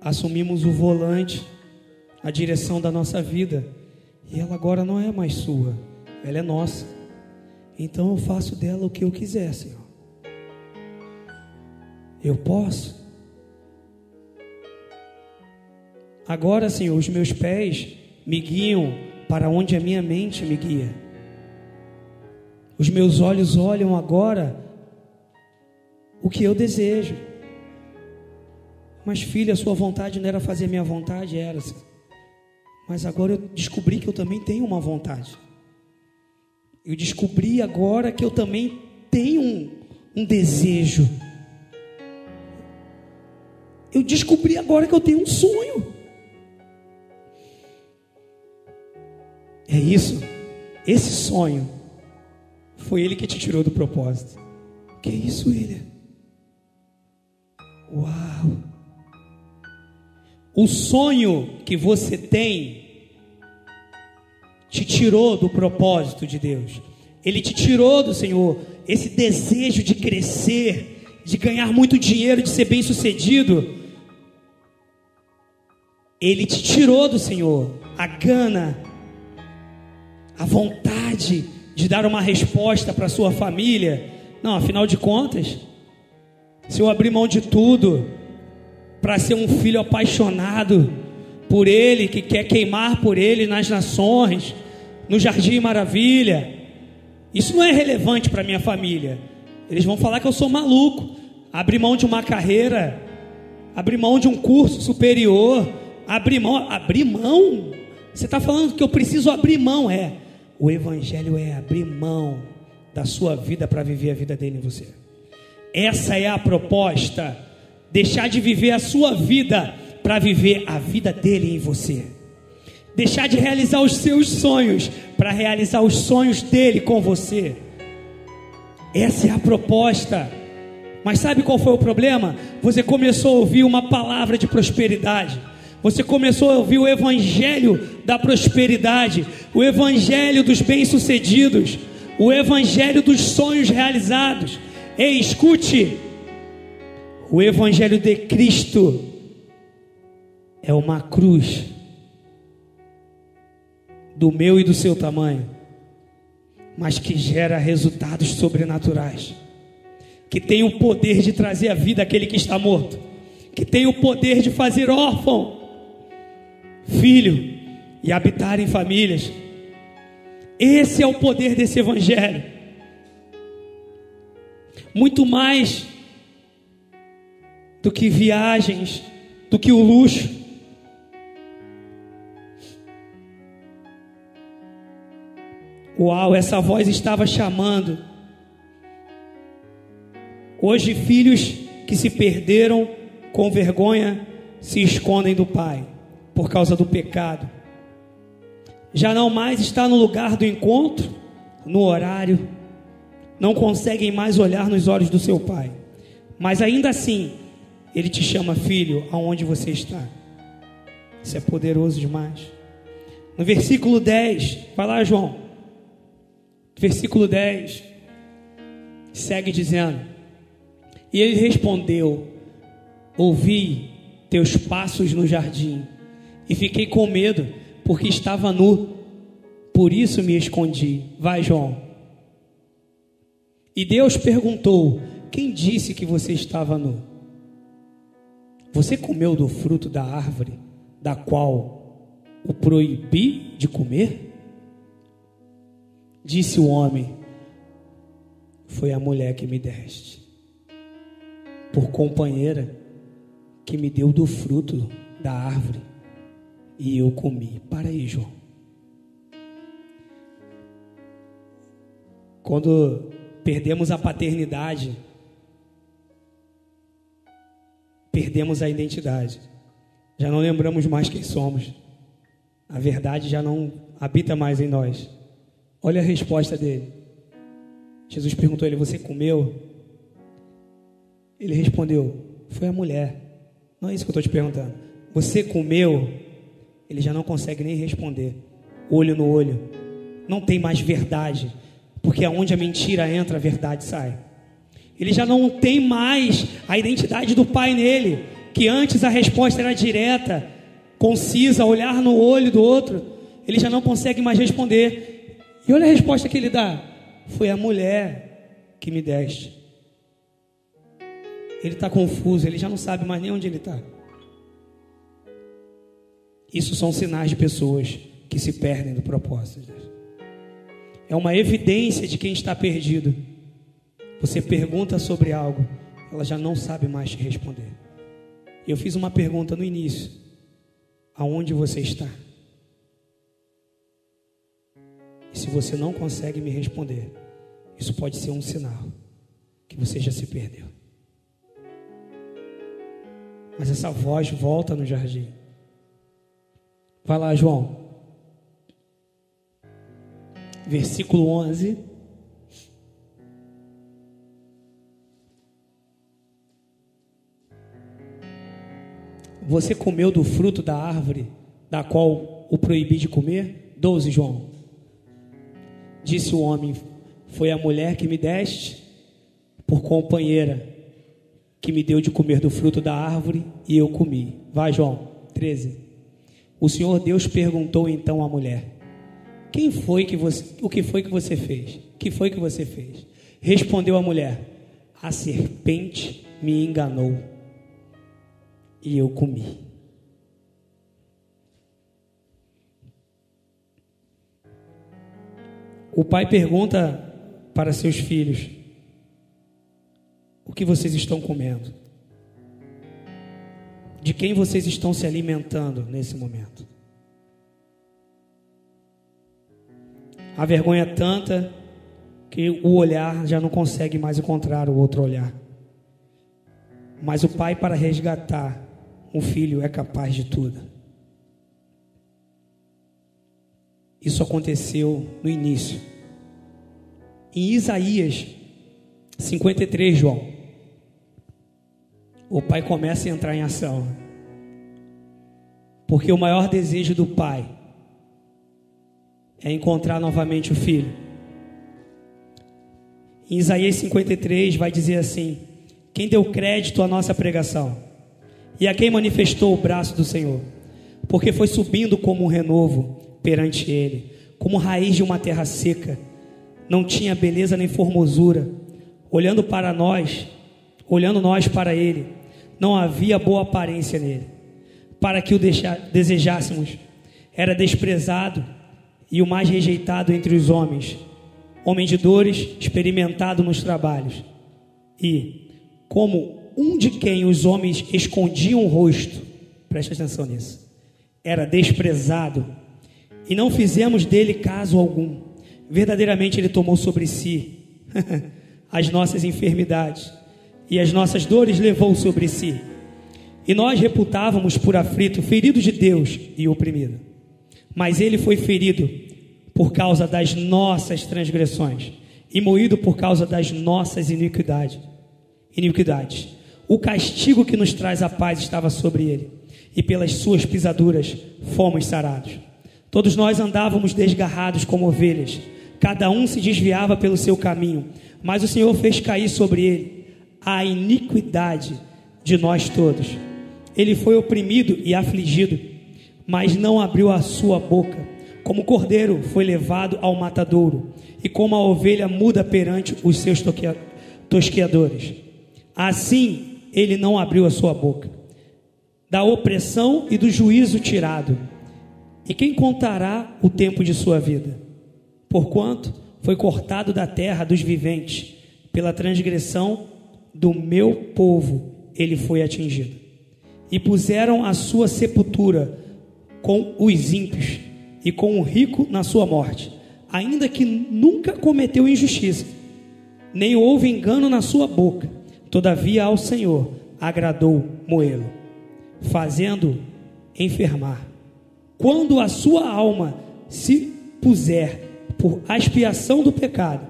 Assumimos o volante, a direção da nossa vida, e ela agora não é mais sua, ela é nossa. Então eu faço dela o que eu quiser, Senhor. Eu posso. Agora, Senhor, os meus pés me guiam para onde a minha mente me guia. Os meus olhos olham agora o que eu desejo. Mas, filha, a sua vontade não era fazer minha vontade, era. Mas agora eu descobri que eu também tenho uma vontade. Eu descobri agora que eu também tenho um, um desejo. Eu descobri agora que eu tenho um sonho. É isso. Esse sonho foi ele que te tirou do propósito. Que é isso, ele? Uau! O sonho que você tem te tirou do propósito de Deus. Ele te tirou do Senhor esse desejo de crescer, de ganhar muito dinheiro, de ser bem-sucedido. Ele te tirou do Senhor a gana, a vontade de dar uma resposta para sua família. Não, afinal de contas, se eu abrir mão de tudo para ser um filho apaixonado por Ele, que quer queimar por Ele nas nações, no Jardim Maravilha, isso não é relevante para minha família. Eles vão falar que eu sou maluco. Abrir mão de uma carreira, abrir mão de um curso superior, abrir mão, abrir mão. Você está falando que eu preciso abrir mão, é. O Evangelho é abrir mão da sua vida para viver a vida dele em você. Essa é a proposta. Deixar de viver a sua vida para viver a vida dele em você. Deixar de realizar os seus sonhos para realizar os sonhos dele com você. Essa é a proposta. Mas sabe qual foi o problema? Você começou a ouvir uma palavra de prosperidade você começou a ouvir o evangelho da prosperidade, o evangelho dos bem-sucedidos, o evangelho dos sonhos realizados. Ei, escute! O evangelho de Cristo é uma cruz do meu e do seu tamanho, mas que gera resultados sobrenaturais, que tem o poder de trazer a vida àquele que está morto, que tem o poder de fazer órfão filho e habitar em famílias. Esse é o poder desse evangelho. Muito mais do que viagens, do que o luxo. Uau, essa voz estava chamando. Hoje, filhos que se perderam com vergonha se escondem do Pai por causa do pecado. Já não mais está no lugar do encontro, no horário, não conseguem mais olhar nos olhos do seu pai. Mas ainda assim, Ele te chama, filho, aonde você está. Isso é poderoso demais. No versículo 10, vai lá, João. Versículo 10, segue dizendo: E ele respondeu: Ouvi teus passos no jardim, e fiquei com medo, porque estava nu, por isso me escondi. Vai, João. E Deus perguntou: Quem disse que você estava nu? Você comeu do fruto da árvore da qual o proibi de comer? Disse o homem: Foi a mulher que me deste, por companheira que me deu do fruto da árvore e eu comi. Para aí, João. Quando perdemos a paternidade, perdemos a identidade. Já não lembramos mais quem somos. A verdade já não habita mais em nós. Olha a resposta dele. Jesus perguntou a ele: Você comeu? Ele respondeu: Foi a mulher. Não é isso que eu estou te perguntando. Você comeu? Ele já não consegue nem responder. Olho no olho. Não tem mais verdade. Porque aonde a mentira entra, a verdade sai. Ele já não tem mais a identidade do pai nele. Que antes a resposta era direta, concisa, olhar no olho do outro. Ele já não consegue mais responder. E olha a resposta que ele dá: Foi a mulher que me deste. Ele está confuso, ele já não sabe mais nem onde ele está. Isso são sinais de pessoas que se perdem do propósito. É uma evidência de quem está perdido. Você pergunta sobre algo, ela já não sabe mais te responder. Eu fiz uma pergunta no início: aonde você está? Se você não consegue me responder, isso pode ser um sinal que você já se perdeu. Mas essa voz volta no jardim. Vai lá, João. Versículo 11. Você comeu do fruto da árvore da qual o proibi de comer? 12, João. Disse o homem: Foi a mulher que me deste por companheira que me deu de comer do fruto da árvore e eu comi. Vai, João, 13. O Senhor Deus perguntou então à mulher: Quem foi que você, o que foi que você fez? Que foi que você fez? Respondeu a mulher: A serpente me enganou e eu comi. O pai pergunta para seus filhos: o que vocês estão comendo? De quem vocês estão se alimentando nesse momento? A vergonha é tanta que o olhar já não consegue mais encontrar o outro olhar. Mas o pai, para resgatar um filho, é capaz de tudo. Isso aconteceu no início. Em Isaías 53, João o pai começa a entrar em ação. Porque o maior desejo do pai é encontrar novamente o filho. Em Isaías 53 vai dizer assim: Quem deu crédito à nossa pregação e a quem manifestou o braço do Senhor, porque foi subindo como um renovo perante ele, como raiz de uma terra seca, não tinha beleza nem formosura, olhando para nós, olhando nós para ele, não havia boa aparência nele, para que o desejássemos. Era desprezado e o mais rejeitado entre os homens, homem de dores, experimentado nos trabalhos. E, como um de quem os homens escondiam o rosto, preste atenção nisso, era desprezado, e não fizemos dele caso algum. Verdadeiramente ele tomou sobre si as nossas enfermidades e as nossas dores levou sobre si. E nós reputávamos por aflito, ferido de Deus e oprimido. Mas ele foi ferido por causa das nossas transgressões e moído por causa das nossas iniquidades. Iniquidades. O castigo que nos traz a paz estava sobre ele, e pelas suas pisaduras fomos sarados. Todos nós andávamos desgarrados como ovelhas, cada um se desviava pelo seu caminho, mas o Senhor fez cair sobre ele a iniquidade de nós todos. Ele foi oprimido e afligido, mas não abriu a sua boca. Como cordeiro foi levado ao matadouro, e como a ovelha muda perante os seus tosqueadores. Assim ele não abriu a sua boca. Da opressão e do juízo tirado. E quem contará o tempo de sua vida? Porquanto foi cortado da terra dos viventes, pela transgressão do meu povo ele foi atingido. E puseram a sua sepultura com os ímpios e com o rico na sua morte, ainda que nunca cometeu injustiça, nem houve engano na sua boca Todavia ao Senhor agradou moê-lo, fazendo enfermar. Quando a sua alma se puser por expiação do pecado,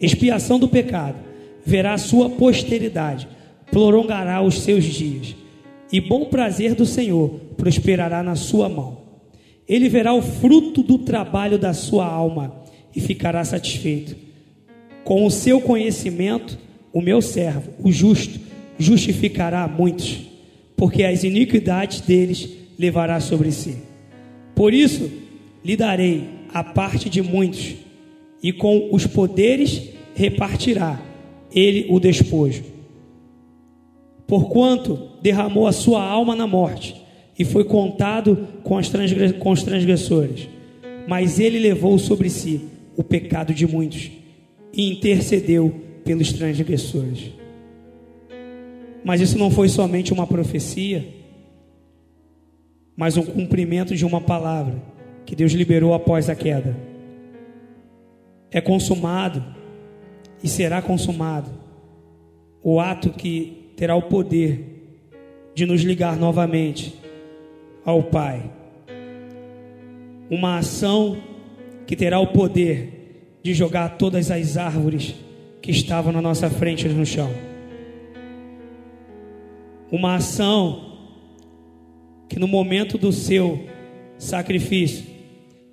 expiação do pecado, verá a sua posteridade, prolongará os seus dias, e bom prazer do Senhor prosperará na sua mão. Ele verá o fruto do trabalho da sua alma e ficará satisfeito. Com o seu conhecimento, o meu servo, o justo, justificará muitos, porque as iniquidades deles levará sobre si. Por isso, lhe darei a parte de muitos, e com os poderes repartirá ele o despojo. Porquanto derramou a sua alma na morte, e foi contado com, com os transgressores, mas ele levou sobre si o pecado de muitos, e intercedeu pelos transgressores. Mas isso não foi somente uma profecia, mas um cumprimento de uma palavra que Deus liberou após a queda. É consumado e será consumado o ato que terá o poder de nos ligar novamente ao Pai. Uma ação que terá o poder de jogar todas as árvores que estavam na nossa frente no chão. Uma ação que no momento do seu sacrifício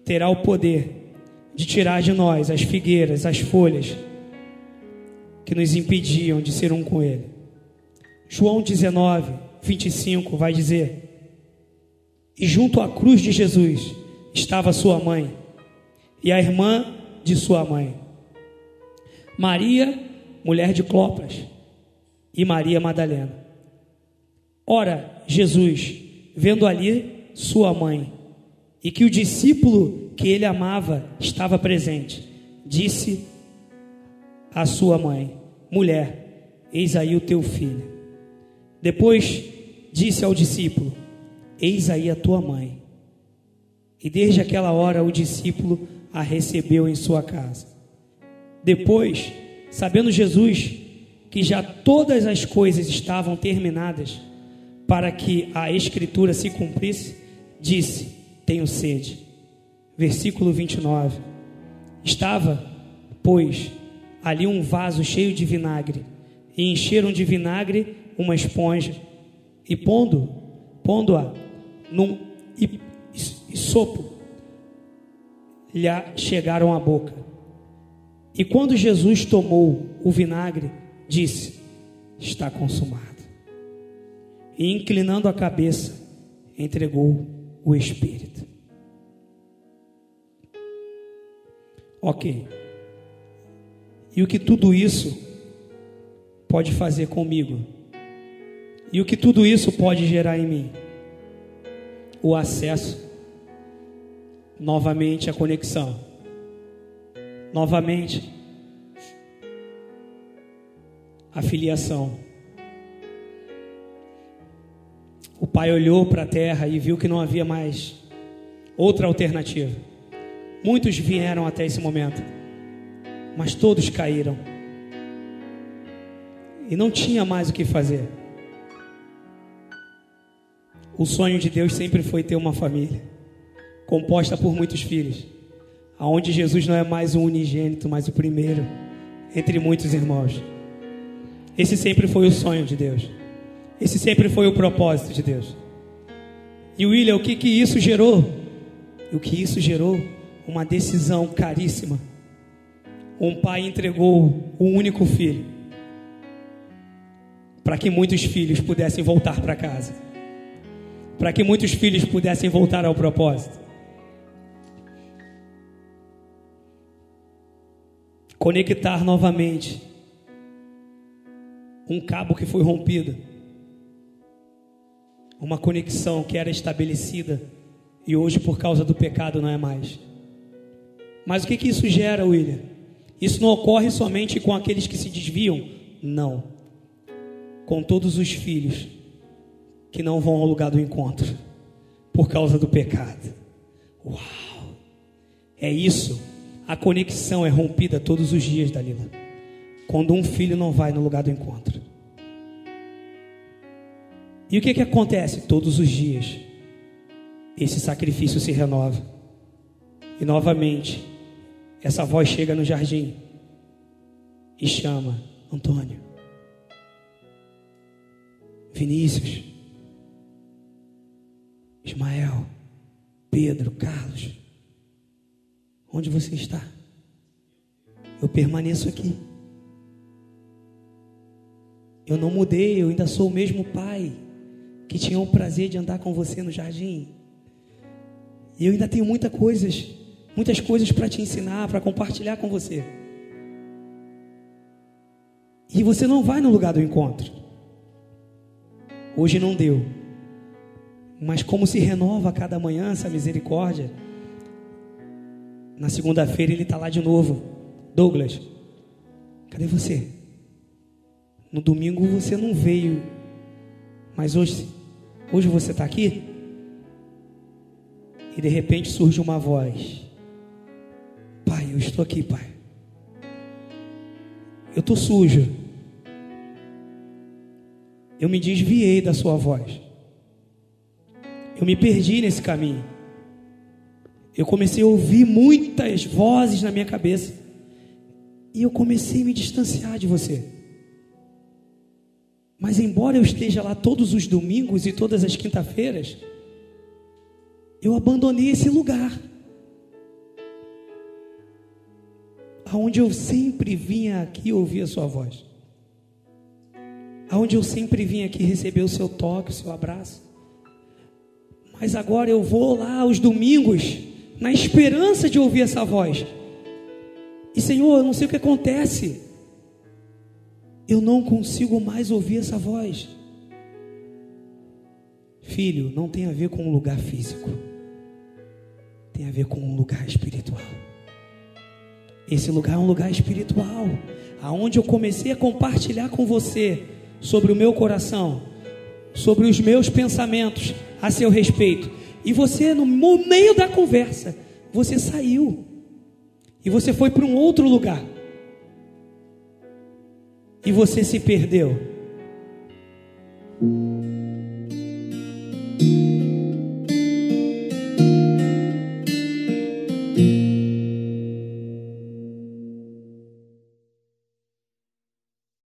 terá o poder de tirar de nós as figueiras, as folhas que nos impediam de ser um com Ele. João 19, 25 vai dizer: E junto à cruz de Jesus estava sua mãe e a irmã de sua mãe Maria, mulher de Clopas, e Maria Madalena. Ora, Jesus, vendo ali sua mãe, e que o discípulo que ele amava estava presente, disse à sua mãe: Mulher, eis aí o teu filho. Depois disse ao discípulo: Eis aí a tua mãe. E desde aquela hora o discípulo a recebeu em sua casa. Depois, sabendo Jesus que já todas as coisas estavam terminadas para que a Escritura se cumprisse, disse: Tenho sede. Versículo 29. Estava, pois, ali um vaso cheio de vinagre, e encheram de vinagre uma esponja, e pondo, pondo-a num sopo, lhe chegaram à boca. E quando Jesus tomou o vinagre, disse: Está consumado. E inclinando a cabeça, entregou o Espírito. Ok. E o que tudo isso pode fazer comigo? E o que tudo isso pode gerar em mim? O acesso, novamente a conexão novamente a filiação. O pai olhou para a terra e viu que não havia mais outra alternativa. Muitos vieram até esse momento, mas todos caíram. E não tinha mais o que fazer. O sonho de Deus sempre foi ter uma família composta por muitos filhos aonde Jesus não é mais o unigênito, mas o primeiro entre muitos irmãos. Esse sempre foi o sonho de Deus. Esse sempre foi o propósito de Deus. E William, o que, que isso gerou? O que isso gerou? Uma decisão caríssima. Um pai entregou o único filho para que muitos filhos pudessem voltar para casa, para que muitos filhos pudessem voltar ao propósito. Conectar novamente um cabo que foi rompido, uma conexão que era estabelecida e hoje, por causa do pecado, não é mais. Mas o que, que isso gera, William? Isso não ocorre somente com aqueles que se desviam, não. Com todos os filhos que não vão ao lugar do encontro por causa do pecado. Uau! É isso. A conexão é rompida todos os dias, Dalila quando um filho não vai no lugar do encontro. E o que, que acontece? Todos os dias, esse sacrifício se renova. E novamente, essa voz chega no jardim e chama Antônio, Vinícius, Ismael, Pedro, Carlos, onde você está? Eu permaneço aqui. Eu não mudei, eu ainda sou o mesmo pai que tinha o prazer de andar com você no jardim. E eu ainda tenho muitas coisas, muitas coisas para te ensinar, para compartilhar com você. E você não vai no lugar do encontro. Hoje não deu. Mas como se renova a cada manhã essa misericórdia, na segunda-feira ele está lá de novo. Douglas, cadê você? No domingo você não veio, mas hoje, hoje você está aqui? E de repente surge uma voz: Pai, eu estou aqui, Pai. Eu estou sujo. Eu me desviei da Sua voz. Eu me perdi nesse caminho. Eu comecei a ouvir muitas vozes na minha cabeça. E eu comecei a me distanciar de você. Mas embora eu esteja lá todos os domingos e todas as quinta-feiras, eu abandonei esse lugar. Aonde eu sempre vinha aqui ouvir a sua voz. Aonde eu sempre vinha aqui receber o seu toque, o seu abraço. Mas agora eu vou lá aos domingos na esperança de ouvir essa voz. E Senhor, eu não sei o que acontece eu não consigo mais ouvir essa voz. Filho, não tem a ver com um lugar físico, tem a ver com um lugar espiritual. Esse lugar é um lugar espiritual, aonde eu comecei a compartilhar com você sobre o meu coração, sobre os meus pensamentos a seu respeito. E você, no meio da conversa, você saiu e você foi para um outro lugar e você se perdeu.